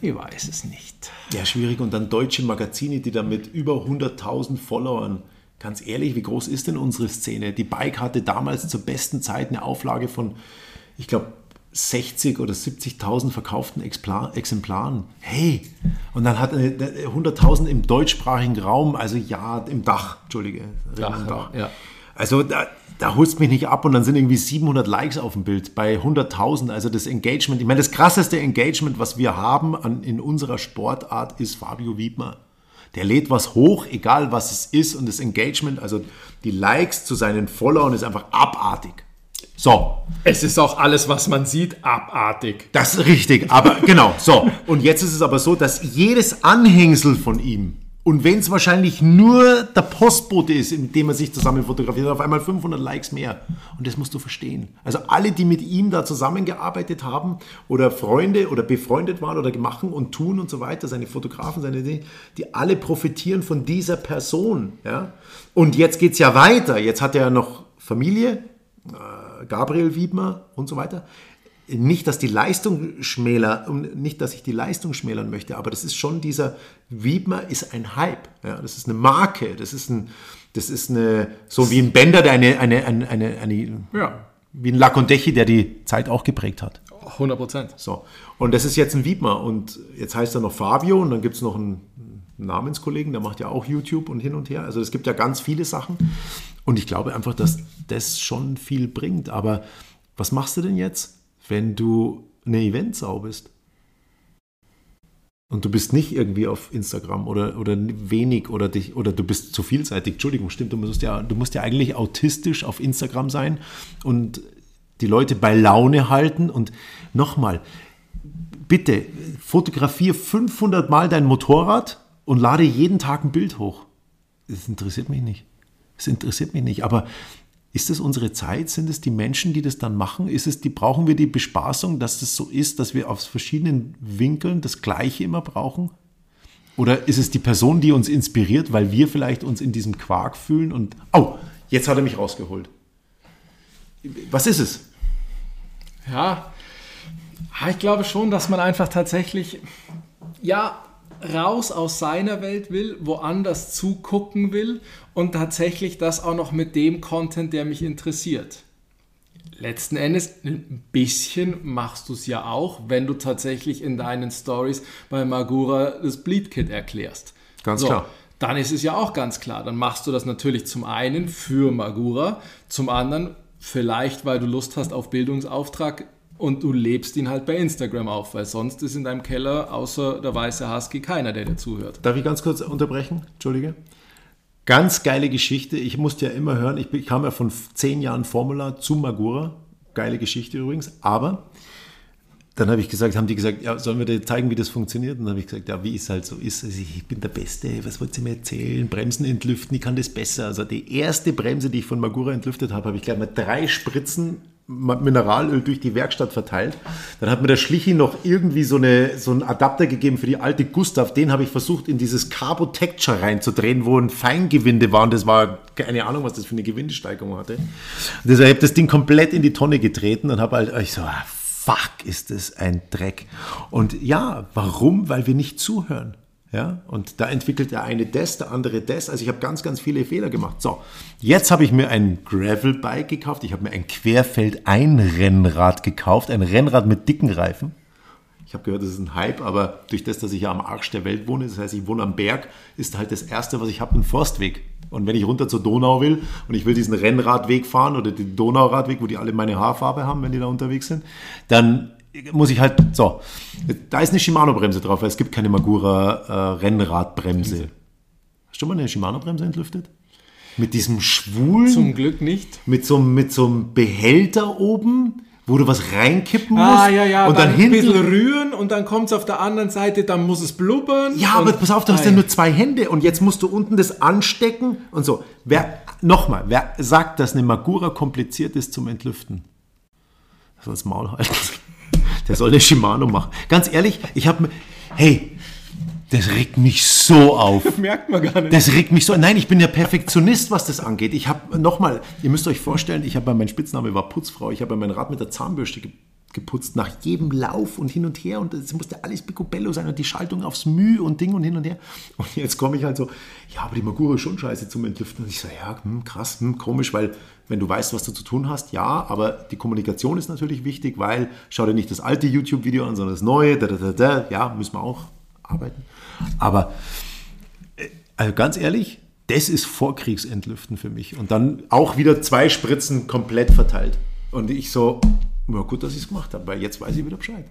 ich weiß es nicht. Ja, schwierig. Und dann deutsche Magazine, die da mit über 100.000 Followern, ganz ehrlich, wie groß ist denn unsere Szene? Die Bike hatte damals zur besten Zeit eine Auflage von, ich glaube, 60 oder 70.000 verkauften Exemplaren. Hey, und dann hat 100.000 im deutschsprachigen Raum, also ja, im Dach, Entschuldige. Dach, Dach. Ja. Also da, da holst mich nicht ab und dann sind irgendwie 700 Likes auf dem Bild bei 100.000. Also das Engagement, ich meine, das krasseste Engagement, was wir haben an, in unserer Sportart, ist Fabio Wiedmer. Der lädt was hoch, egal was es ist und das Engagement, also die Likes zu seinen Followern ist einfach abartig. So. Es ist auch alles, was man sieht, abartig. Das ist richtig, aber genau, so. Und jetzt ist es aber so, dass jedes Anhängsel von ihm und wenn es wahrscheinlich nur der Postbote ist, mit dem er sich zusammen fotografiert, auf einmal 500 Likes mehr. Und das musst du verstehen. Also alle, die mit ihm da zusammengearbeitet haben oder Freunde oder befreundet waren oder machen und tun und so weiter, seine Fotografen, seine Dinge, die alle profitieren von dieser Person. Ja? Und jetzt geht es ja weiter. Jetzt hat er noch Familie, äh, Gabriel Wiedmer und so weiter nicht, dass die Leistung schmäler, nicht, dass ich die Leistung schmälern möchte, aber das ist schon dieser, Wiedmer ist ein Hype. Ja, das ist eine Marke, das ist ein, das ist eine, so wie ein Bender, der eine, eine, eine, eine, eine ja. wie ein Lacondechi, der die Zeit auch geprägt hat. 100 Prozent. So. Und das ist jetzt ein Wiedmer und jetzt heißt er noch Fabio und dann gibt es noch einen Namenskollegen, der macht ja auch YouTube und hin und her. Also es gibt ja ganz viele Sachen und ich glaube einfach, dass das schon viel bringt. Aber was machst du denn jetzt? wenn du eine Eventsau bist. Und du bist nicht irgendwie auf Instagram oder, oder wenig oder dich oder du bist zu vielseitig. Entschuldigung, stimmt, du musst ja, du musst ja eigentlich autistisch auf Instagram sein und die Leute bei Laune halten. Und nochmal, bitte fotografiere 500 Mal dein Motorrad und lade jeden Tag ein Bild hoch. Das interessiert mich nicht. Das interessiert mich nicht. Aber ist es unsere Zeit? Sind es die Menschen, die das dann machen? Ist es die, brauchen wir die Bespaßung, dass das so ist, dass wir aus verschiedenen Winkeln das Gleiche immer brauchen? Oder ist es die Person, die uns inspiriert, weil wir vielleicht uns in diesem Quark fühlen und, oh, jetzt hat er mich rausgeholt. Was ist es? Ja, ich glaube schon, dass man einfach tatsächlich, ja, raus aus seiner Welt will, woanders zugucken will und tatsächlich das auch noch mit dem Content, der mich interessiert. Letzten Endes, ein bisschen machst du es ja auch, wenn du tatsächlich in deinen Stories bei Magura das Bleed Kit erklärst. Ganz so, klar. Dann ist es ja auch ganz klar. Dann machst du das natürlich zum einen für Magura, zum anderen vielleicht, weil du Lust hast auf Bildungsauftrag und du lebst ihn halt bei Instagram auf, weil sonst ist in deinem Keller außer der weiße Husky keiner, der dir zuhört. Darf ich ganz kurz unterbrechen? Entschuldige. Ganz geile Geschichte. Ich musste ja immer hören, ich kam ja von zehn Jahren Formula zu Magura. Geile Geschichte übrigens. Aber dann habe ich gesagt, haben die gesagt, ja, sollen wir dir zeigen, wie das funktioniert? Und dann habe ich gesagt, ja, wie es halt so ist. Also ich bin der Beste, was wollt ihr mir erzählen? Bremsen entlüften, ich kann das besser. Also die erste Bremse, die ich von Magura entlüftet habe, habe ich gleich mal drei Spritzen Mineralöl durch die Werkstatt verteilt. Dann hat mir der Schlichi noch irgendwie so, eine, so einen Adapter gegeben für die alte Gustav. Den habe ich versucht in dieses Carbo Texture reinzudrehen, wo ein Feingewinde war. Und das war keine Ahnung, was das für eine Gewindesteigerung hatte. Deshalb habe ich das Ding komplett in die Tonne getreten und habe halt, ich so, ah, fuck, ist das ein Dreck. Und ja, warum? Weil wir nicht zuhören. Ja, und da entwickelt der eine das, der andere das. Also ich habe ganz, ganz viele Fehler gemacht. So, jetzt habe ich mir ein Gravel-Bike gekauft. Ich habe mir ein Querfeld-Ein-Rennrad gekauft. Ein Rennrad mit dicken Reifen. Ich habe gehört, das ist ein Hype, aber durch das, dass ich ja am Arsch der Welt wohne, das heißt, ich wohne am Berg, ist halt das Erste, was ich habe, ein Forstweg. Und wenn ich runter zur Donau will und ich will diesen Rennradweg fahren oder den Donauradweg, wo die alle meine Haarfarbe haben, wenn die da unterwegs sind, dann muss ich halt, so, da ist eine Shimano-Bremse drauf, weil es gibt keine Magura äh, Rennradbremse. Hast du mal eine Shimano-Bremse entlüftet? Mit diesem schwulen. Zum Glück nicht. Mit so, mit so einem Behälter oben, wo du was reinkippen musst Ah, ja, ja, und dann, ein hinten. bisschen rühren und dann kommt es auf der anderen Seite, dann muss es blubbern. Ja, aber pass auf, du hast Ah, ja nur zwei Hände und jetzt musst du unten das anstecken und so. Wer, nochmal, wer sagt, dass eine Magura kompliziert ist zum Entlüften? Soll das Maul halten. Der soll eine Shimano machen. Ganz ehrlich, ich habe, hey, das regt mich so auf. Merkt man gar nicht. Das regt mich so. Nein, ich bin ja Perfektionist, was das angeht. Ich habe nochmal, ihr müsst euch vorstellen, ich habe mein Spitzname war Putzfrau. Ich habe mein Rad mit der Zahnbürste ge- geputzt nach jedem Lauf und hin und her und es musste alles picobello sein und die Schaltung aufs Mühe und Ding und hin und her. Und jetzt komme ich halt so, ja, aber die Magura ist schon scheiße zum Entlüften. Und ich so, ja, hm, krass, hm, komisch, weil wenn du weißt, was du zu tun hast, ja, aber die Kommunikation ist natürlich wichtig, weil schau dir nicht das alte YouTube-Video an, sondern das neue, da, da, da, da, ja, müssen wir auch arbeiten. Aber also ganz ehrlich, das ist Vorkriegsentlüften für mich. Und dann auch wieder zwei Spritzen komplett verteilt. Und ich so, ja gut, dass ich es gemacht habe, weil jetzt weiß ich wieder Bescheid.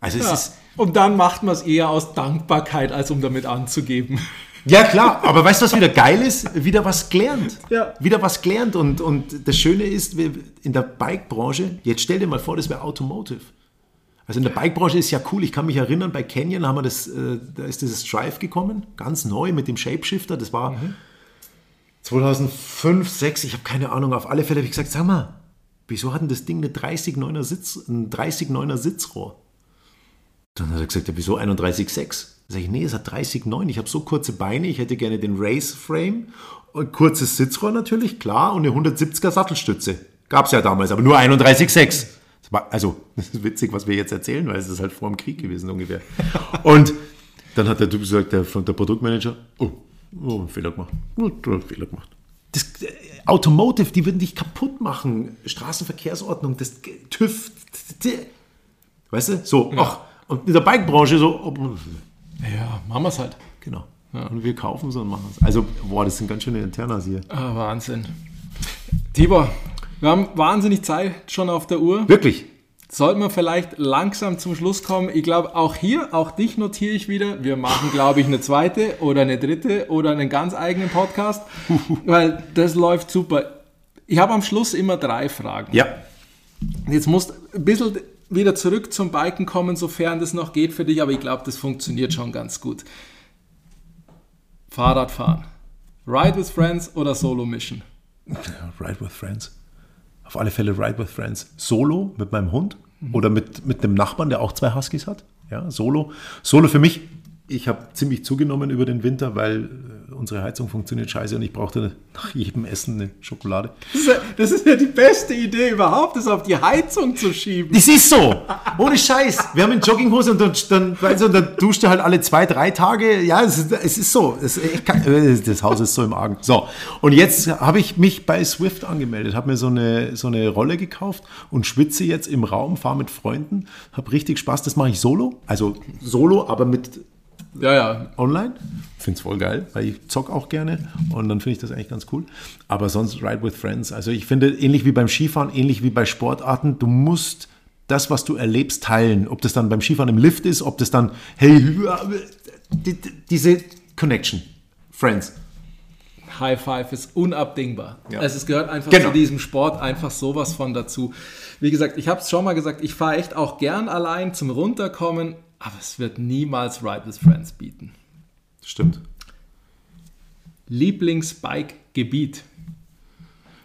Also es Ja. ist, Und dann macht man es eher aus Dankbarkeit, als um damit anzugeben. ja klar, aber weißt du, was wieder geil ist? Wieder was gelernt. Ja. Wieder was gelernt. Und, und das Schöne ist, in der Bike-Branche, jetzt stell dir mal vor, das wäre Automotive. Also in der Bike-Branche ist ja cool. Ich kann mich erinnern, bei Canyon haben wir das, äh, da ist dieses Drive gekommen, ganz neu mit dem Shapeshifter. Das war 2005, 2006, ich habe keine Ahnung. Auf alle Fälle habe ich gesagt, sag mal, wieso hat denn das Ding eine 30,9er Sitz, ein 30,9er Sitzrohr? Dann hat er gesagt, ja, wieso 31,6? Sag ich, nee, es hat 30,9. Ich habe so kurze Beine, ich hätte gerne den Race Frame, und kurzes Sitzrohr natürlich, klar, und eine 170er Sattelstütze. Gab es ja damals, aber nur 31,6. Also, das ist witzig, was wir jetzt erzählen, weil es ist halt vor dem Krieg gewesen ungefähr. Und dann hat der Typ gesagt, der, der Produktmanager, oh, oh, einen Fehler gemacht. Oh, du hast einen Fehler gemacht. Das äh, Automotive, die würden dich kaputt machen. Straßenverkehrsordnung, das TÜV. Weißt du? So, ach. Und in der Bikebranche so, oh, Ja, machen wir es halt. genau. Und wir kaufen es und machen es. Also, boah, das sind ganz schöne Internas hier. Ah, Wahnsinn. Tibor, wir haben wahnsinnig Zeit schon auf der Uhr. Wirklich. Sollten wir vielleicht langsam zum Schluss kommen? Ich glaube, auch hier, auch dich notiere ich wieder. Wir machen, glaube ich, eine zweite oder eine dritte oder einen ganz eigenen Podcast, weil das läuft super. Ich habe am Schluss immer drei Fragen. Ja. Jetzt musst du ein bisschen wieder zurück zum Biken kommen, sofern das noch geht für dich, aber ich glaube, das funktioniert schon ganz gut. Fahrradfahren. Ride with Friends oder Solo Mission? Ride with Friends. Auf alle Fälle Ride with Friends. Solo mit meinem Hund oder mit, mit einem Nachbarn, der auch zwei Huskies hat. Ja, Solo. Solo für mich. Ich habe ziemlich zugenommen über den Winter, weil äh, unsere Heizung funktioniert scheiße und ich brauchte nach jedem Essen eine Schokolade. Das ist, ja, das ist ja die beste Idee überhaupt, das auf die Heizung zu schieben. Das ist so. Ohne Scheiß. Wir haben eine Jogginghose und dann, dann, weißt du, dann duscht er halt alle zwei, drei Tage. Ja, es ist, es ist so. Es ist kein, äh, das Haus ist so im Argen. So. Und jetzt habe ich mich bei Swift angemeldet, habe mir so eine, so eine Rolle gekauft und schwitze jetzt im Raum, fahre mit Freunden, habe richtig Spaß. Das mache ich solo. Also solo, aber mit Ja, ja. online. Finde es voll geil, weil ich zock auch gerne und dann finde ich das eigentlich ganz cool. Aber sonst Ride with Friends. Also ich finde, ähnlich wie beim Skifahren, ähnlich wie bei Sportarten, du musst das, was du erlebst, teilen. Ob das dann beim Skifahren im Lift ist, ob das dann, hey, die- die- diese Connection. Friends. High Five ist unabdingbar. Ja. Also es gehört einfach Genau. zu diesem Sport einfach sowas von dazu. Wie gesagt, ich habe es schon mal gesagt, ich fahre echt auch gern allein zum Runterkommen, aber es wird niemals Ride with Friends bieten. Stimmt. Lieblingsbike-Gebiet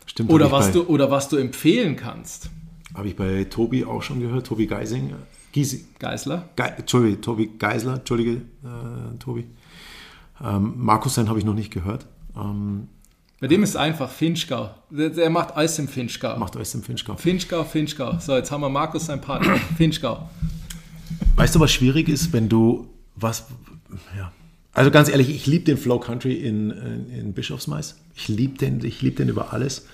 Stimmt. oder was bei, du oder was du empfehlen kannst. Habe ich bei Tobi auch schon gehört. Tobi Geising. Giesi, Geisler? Ge Entschuldige, Tobi Geisler. Entschuldige, äh, Tobi. Ähm, Markus sein habe ich noch nicht gehört. Ähm, Bei dem ist einfach Finchgau. Der, der macht alles im Finchgau. macht alles im Finchgau. Finchgau, Finchgau. So, jetzt haben wir Markus, sein Partner. Finchgau. Weißt du, was schwierig ist, wenn du was. Ja. Also ganz ehrlich, ich liebe den Flow Country in, in, in Bischofsmais. Ich liebe den, ich liebe den über alles.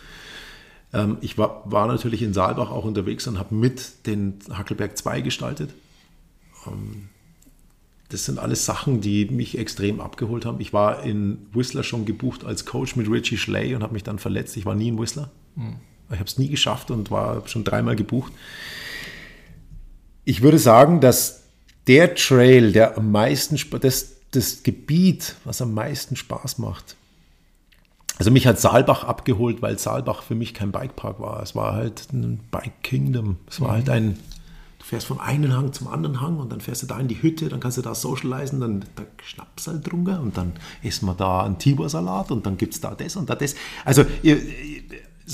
Ähm, ich war, war natürlich in Saalbach auch unterwegs und habe mit den Hackelberg 2 gestaltet. Ähm, das sind alles Sachen, die mich extrem abgeholt haben. Ich war in Whistler schon gebucht als Coach mit Richie Schley und habe mich dann verletzt. Ich war nie in Whistler. Ich habe es nie geschafft und war schon dreimal gebucht. Ich würde sagen, dass der Trail, der am meisten, das, das Gebiet, was am meisten Spaß macht, Also mich hat Saalbach abgeholt, weil Saalbach für mich kein Bikepark war. Es war halt ein Bike Kingdom. Es war halt ein, du fährst vom einen Hang zum anderen Hang und dann fährst du da in die Hütte, dann kannst du da socialisen, dann da schnappst halt drunter und dann isst man da einen Tibor-Salat und dann gibt es da das und da das. Also ihr,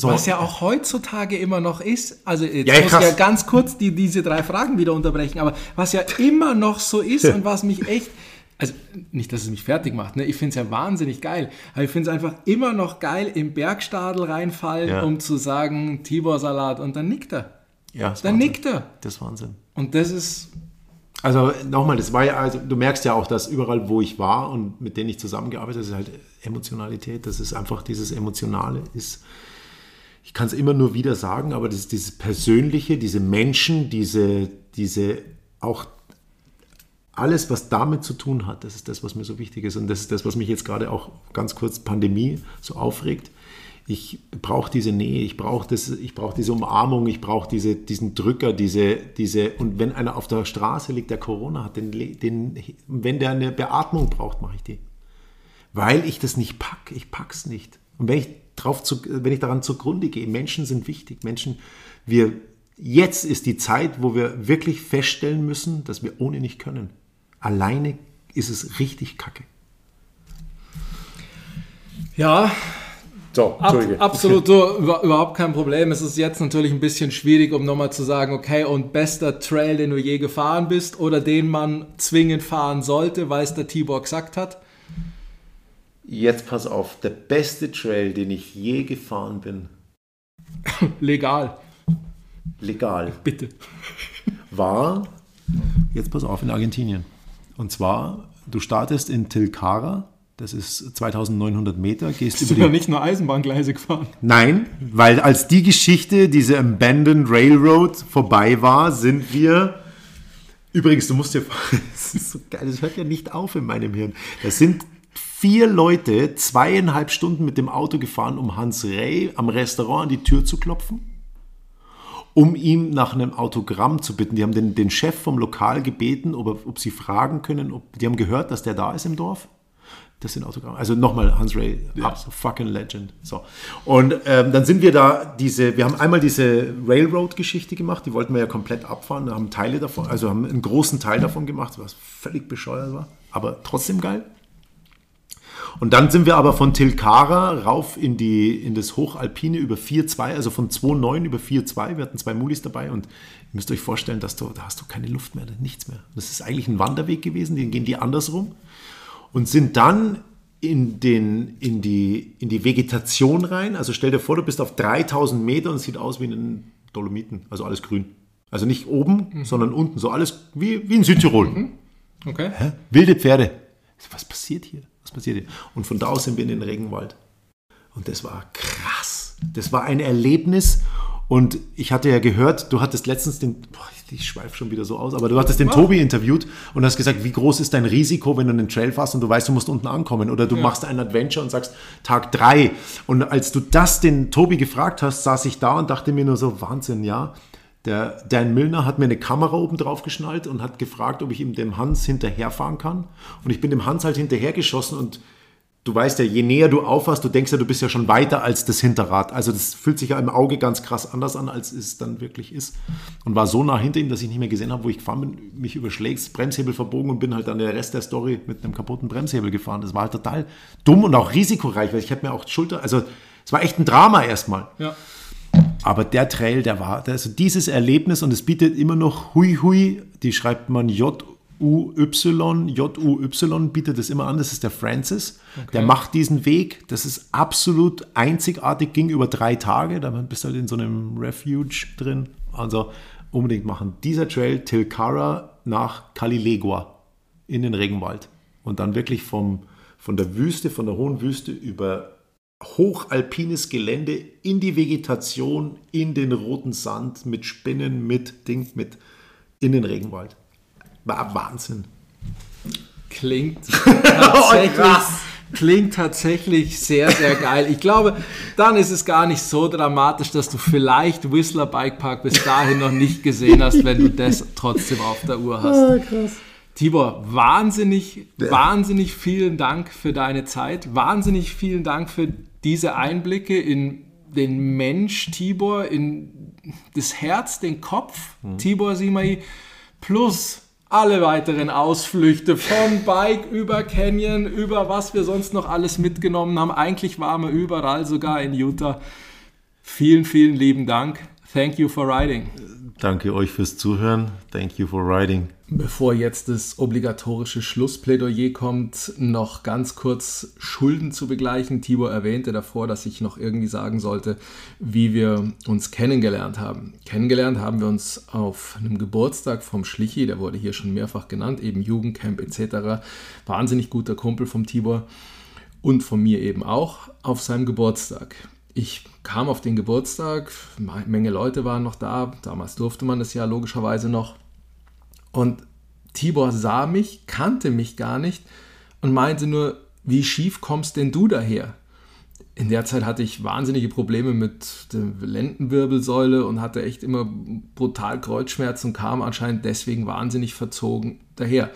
so. Was ja auch heutzutage immer noch ist, also jetzt ja, muss ich ja ganz kurz die, diese drei Fragen wieder unterbrechen, aber was ja immer noch so ist und was mich echt also nicht, dass es mich fertig macht, ne? ich finde es ja wahnsinnig geil, aber ich finde es einfach immer noch geil, im Bergstadel reinfallen, ja. um zu sagen, Tibor-Salat und dann nickt er. Ja, das dann Wahnsinn. nickt er. Das ist Wahnsinn. Und das ist... Also nochmal, das war ja, also du merkst ja auch, dass überall, wo ich war und mit denen ich zusammengearbeitet habe, ist halt Emotionalität, das ist einfach dieses Emotionale, ist, ich kann es immer nur wieder sagen, aber das ist dieses Persönliche, diese Menschen, diese, diese auch alles, was damit zu tun hat, das ist das, was mir so wichtig ist. Und das ist das, was mich jetzt gerade auch ganz kurz Pandemie so aufregt. Ich brauche diese Nähe, ich brauche brauch diese Umarmung, ich brauche diese, diesen Drücker, diese, diese, und wenn einer auf der Straße liegt, der Corona hat, den, den, wenn der eine Beatmung braucht, mache ich die. Weil ich das nicht packe, ich pack's nicht. Und wenn ich, drauf zu, wenn ich daran zugrunde gehe, Menschen sind wichtig, Menschen, wir, jetzt ist die Zeit, wo wir wirklich feststellen müssen, dass wir ohne nicht können alleine ist es richtig kacke. Ja, so, Ab, absolut, so, überhaupt kein Problem. Es ist jetzt natürlich ein bisschen schwierig, um nochmal zu sagen, okay, und bester Trail, den du je gefahren bist oder den man zwingend fahren sollte, weil es der Tibor gesagt hat? Jetzt pass auf, der beste Trail, den ich je gefahren bin. Legal. Legal. Bitte. War, jetzt pass auf, in Argentinien. Und zwar, du startest in Tilcara, das ist 2900 Meter, gehst Bist über du die... nicht nur Eisenbahngleise gefahren? Nein, weil als die Geschichte, diese Abandoned Railroad vorbei war, sind wir... Übrigens, du musst dir... das ist so geil, das hört ja nicht auf in meinem Hirn. Das sind vier Leute zweieinhalb Stunden mit dem Auto gefahren, um Hans Rey am Restaurant an die Tür zu klopfen um ihm nach einem Autogramm zu bitten. Die haben den, den Chef vom Lokal gebeten, ob, ob sie fragen können, ob, die haben gehört, dass der da ist im Dorf. Das sind Autogramme. Also nochmal Hans Ray, ja. fucking Legend. So. Und ähm, dann sind wir da diese, wir haben einmal diese Railroad-Geschichte gemacht, die wollten wir ja komplett abfahren, haben Teile davon, also haben einen großen Teil davon gemacht, was völlig bescheuert war, aber trotzdem geil. Und dann sind wir aber von Tilcara rauf in, die, in das Hochalpine über 4,2, also von 2,9 über 4,2. Wir hatten zwei Mulis dabei und ihr müsst euch vorstellen, dass du, da hast du keine Luft mehr, nichts mehr. Das ist eigentlich ein Wanderweg gewesen, den gehen die andersrum und sind dann in, den, in, die, in die Vegetation rein. Also stell dir vor, du bist auf 3000 Meter und es sieht aus wie in Dolomiten, also alles grün. Also nicht oben, mhm. sondern unten, so alles wie, wie in Südtirol. Mhm. Okay. Hä? Wilde Pferde. Was passiert hier? Was passiert hier? Und von da aus sind wir in den Regenwald. Und das war krass. Das war ein Erlebnis. Und ich hatte ja gehört, du hattest letztens den, boah, ich schweife schon wieder so aus, aber du hattest den Tobi interviewt und hast gesagt, wie groß ist dein Risiko, wenn du einen Trail fährst und du weißt, du musst unten ankommen oder du ja. machst ein Adventure und sagst Tag drei. Und als du das den Tobi gefragt hast, saß ich da und dachte mir nur so, Wahnsinn, ja. Der Dan Milner hat mir eine Kamera oben drauf geschnallt und hat gefragt, ob ich ihm dem Hans hinterherfahren kann. Und ich bin dem Hans halt hinterhergeschossen und du weißt ja, je näher du aufhast, du denkst ja, du bist ja schon weiter als das Hinterrad. Also das fühlt sich ja im Auge ganz krass anders an, als es dann wirklich ist. Und war so nah hinter ihm, dass ich nicht mehr gesehen habe, wo ich gefahren bin, mich überschlägt, Bremshebel verbogen und bin halt dann der Rest der Story mit einem kaputten Bremshebel gefahren. Das war halt total dumm und auch risikoreich, weil ich hätte mir auch Schulter, also es war echt ein Drama erstmal. Ja. Aber der Trail, der war, also dieses Erlebnis und es bietet immer noch Hui Hui, die schreibt man J-U-Y, J-U-Y bietet es immer an, das ist der Francis. Okay. Der macht diesen Weg, das ist absolut einzigartig, ging über drei Tage, da bist du halt in so einem Refuge drin. Also unbedingt machen. Dieser Trail Tilcara nach Calilegua in den Regenwald. Und dann wirklich vom, von der Wüste, von der hohen Wüste über hochalpines Gelände in die Vegetation, in den roten Sand, mit Spinnen, mit Ding, mit in den Regenwald. War Wahnsinn. Klingt tatsächlich, klingt tatsächlich sehr, sehr geil. Ich glaube, dann ist es gar nicht so dramatisch, dass du vielleicht Whistler Bike Park bis dahin noch nicht gesehen hast, wenn du das trotzdem auf der Uhr hast. Oh, krass. Tibor, wahnsinnig, ja. wahnsinnig vielen Dank für deine Zeit. Wahnsinnig vielen Dank für diese Einblicke in den Mensch Tibor, in das Herz, den Kopf mhm. Tibor Simai, plus alle weiteren Ausflüchte von Bike über Canyon, über was wir sonst noch alles mitgenommen haben. Eigentlich waren wir überall, sogar in Utah. Vielen, vielen lieben Dank. Thank you for riding. Danke euch fürs Zuhören. Thank you for riding. Bevor jetzt das obligatorische Schlussplädoyer kommt, noch ganz kurz Schulden zu begleichen. Tibor erwähnte davor, dass ich noch irgendwie sagen sollte, wie wir uns kennengelernt haben. Kennengelernt haben wir uns auf einem Geburtstag vom Schlichi, der wurde hier schon mehrfach genannt, eben Jugendcamp etc. Wahnsinnig guter Kumpel vom Tibor und von mir eben auch auf seinem Geburtstag. Ich kam auf den Geburtstag, eine Menge Leute waren noch da, damals durfte man das ja logischerweise noch. Und Tibor sah mich, kannte mich gar nicht und meinte nur, wie schief kommst denn du daher? In der Zeit hatte ich wahnsinnige Probleme mit der Lendenwirbelsäule und hatte echt immer brutal Kreuzschmerzen und kam anscheinend deswegen wahnsinnig verzogen daher.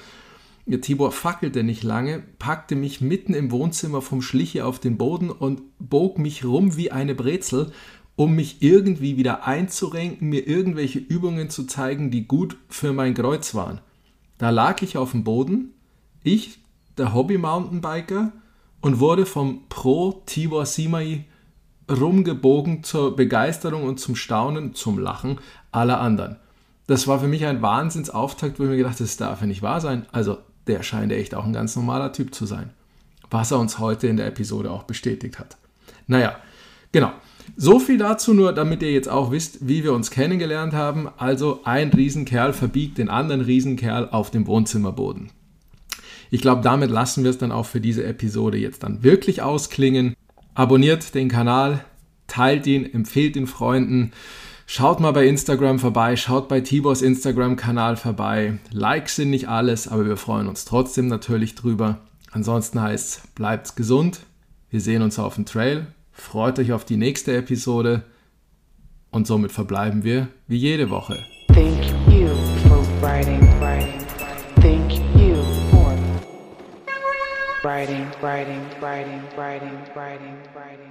Tibor fackelte nicht lange, packte mich mitten im Wohnzimmer vom Schliche auf den Boden und bog mich rum wie eine Brezel, um mich irgendwie wieder einzurenken, mir irgendwelche Übungen zu zeigen, die gut für mein Kreuz waren. Da lag ich auf dem Boden, ich, der Hobby-Mountainbiker, und wurde vom Pro Tibor Simai rumgebogen zur Begeisterung und zum Staunen, zum Lachen aller anderen. Das war für mich ein Wahnsinnsauftakt, wo ich mir gedacht habe, das darf ja nicht wahr sein. Also der scheint echt auch ein ganz normaler Typ zu sein. Was er uns heute in der Episode auch bestätigt hat. Naja, genau. So viel dazu nur, damit ihr jetzt auch wisst, wie wir uns kennengelernt haben. Also ein Riesenkerl verbiegt den anderen Riesenkerl auf dem Wohnzimmerboden. Ich glaube, damit lassen wir es dann auch für diese Episode jetzt dann wirklich ausklingen. Abonniert den Kanal, teilt ihn, empfehlt ihn Freunden. Schaut mal bei Instagram vorbei, schaut bei Tibors Instagram-Kanal vorbei. Likes sind nicht alles, aber wir freuen uns trotzdem natürlich drüber. Ansonsten heißt es, bleibt gesund. Wir sehen uns auf dem Trail. Freut euch auf die nächste Episode. Und somit verbleiben wir wie jede Woche. Thank you for writing, writing. Thank you for writing, writing, writing, writing, writing, writing.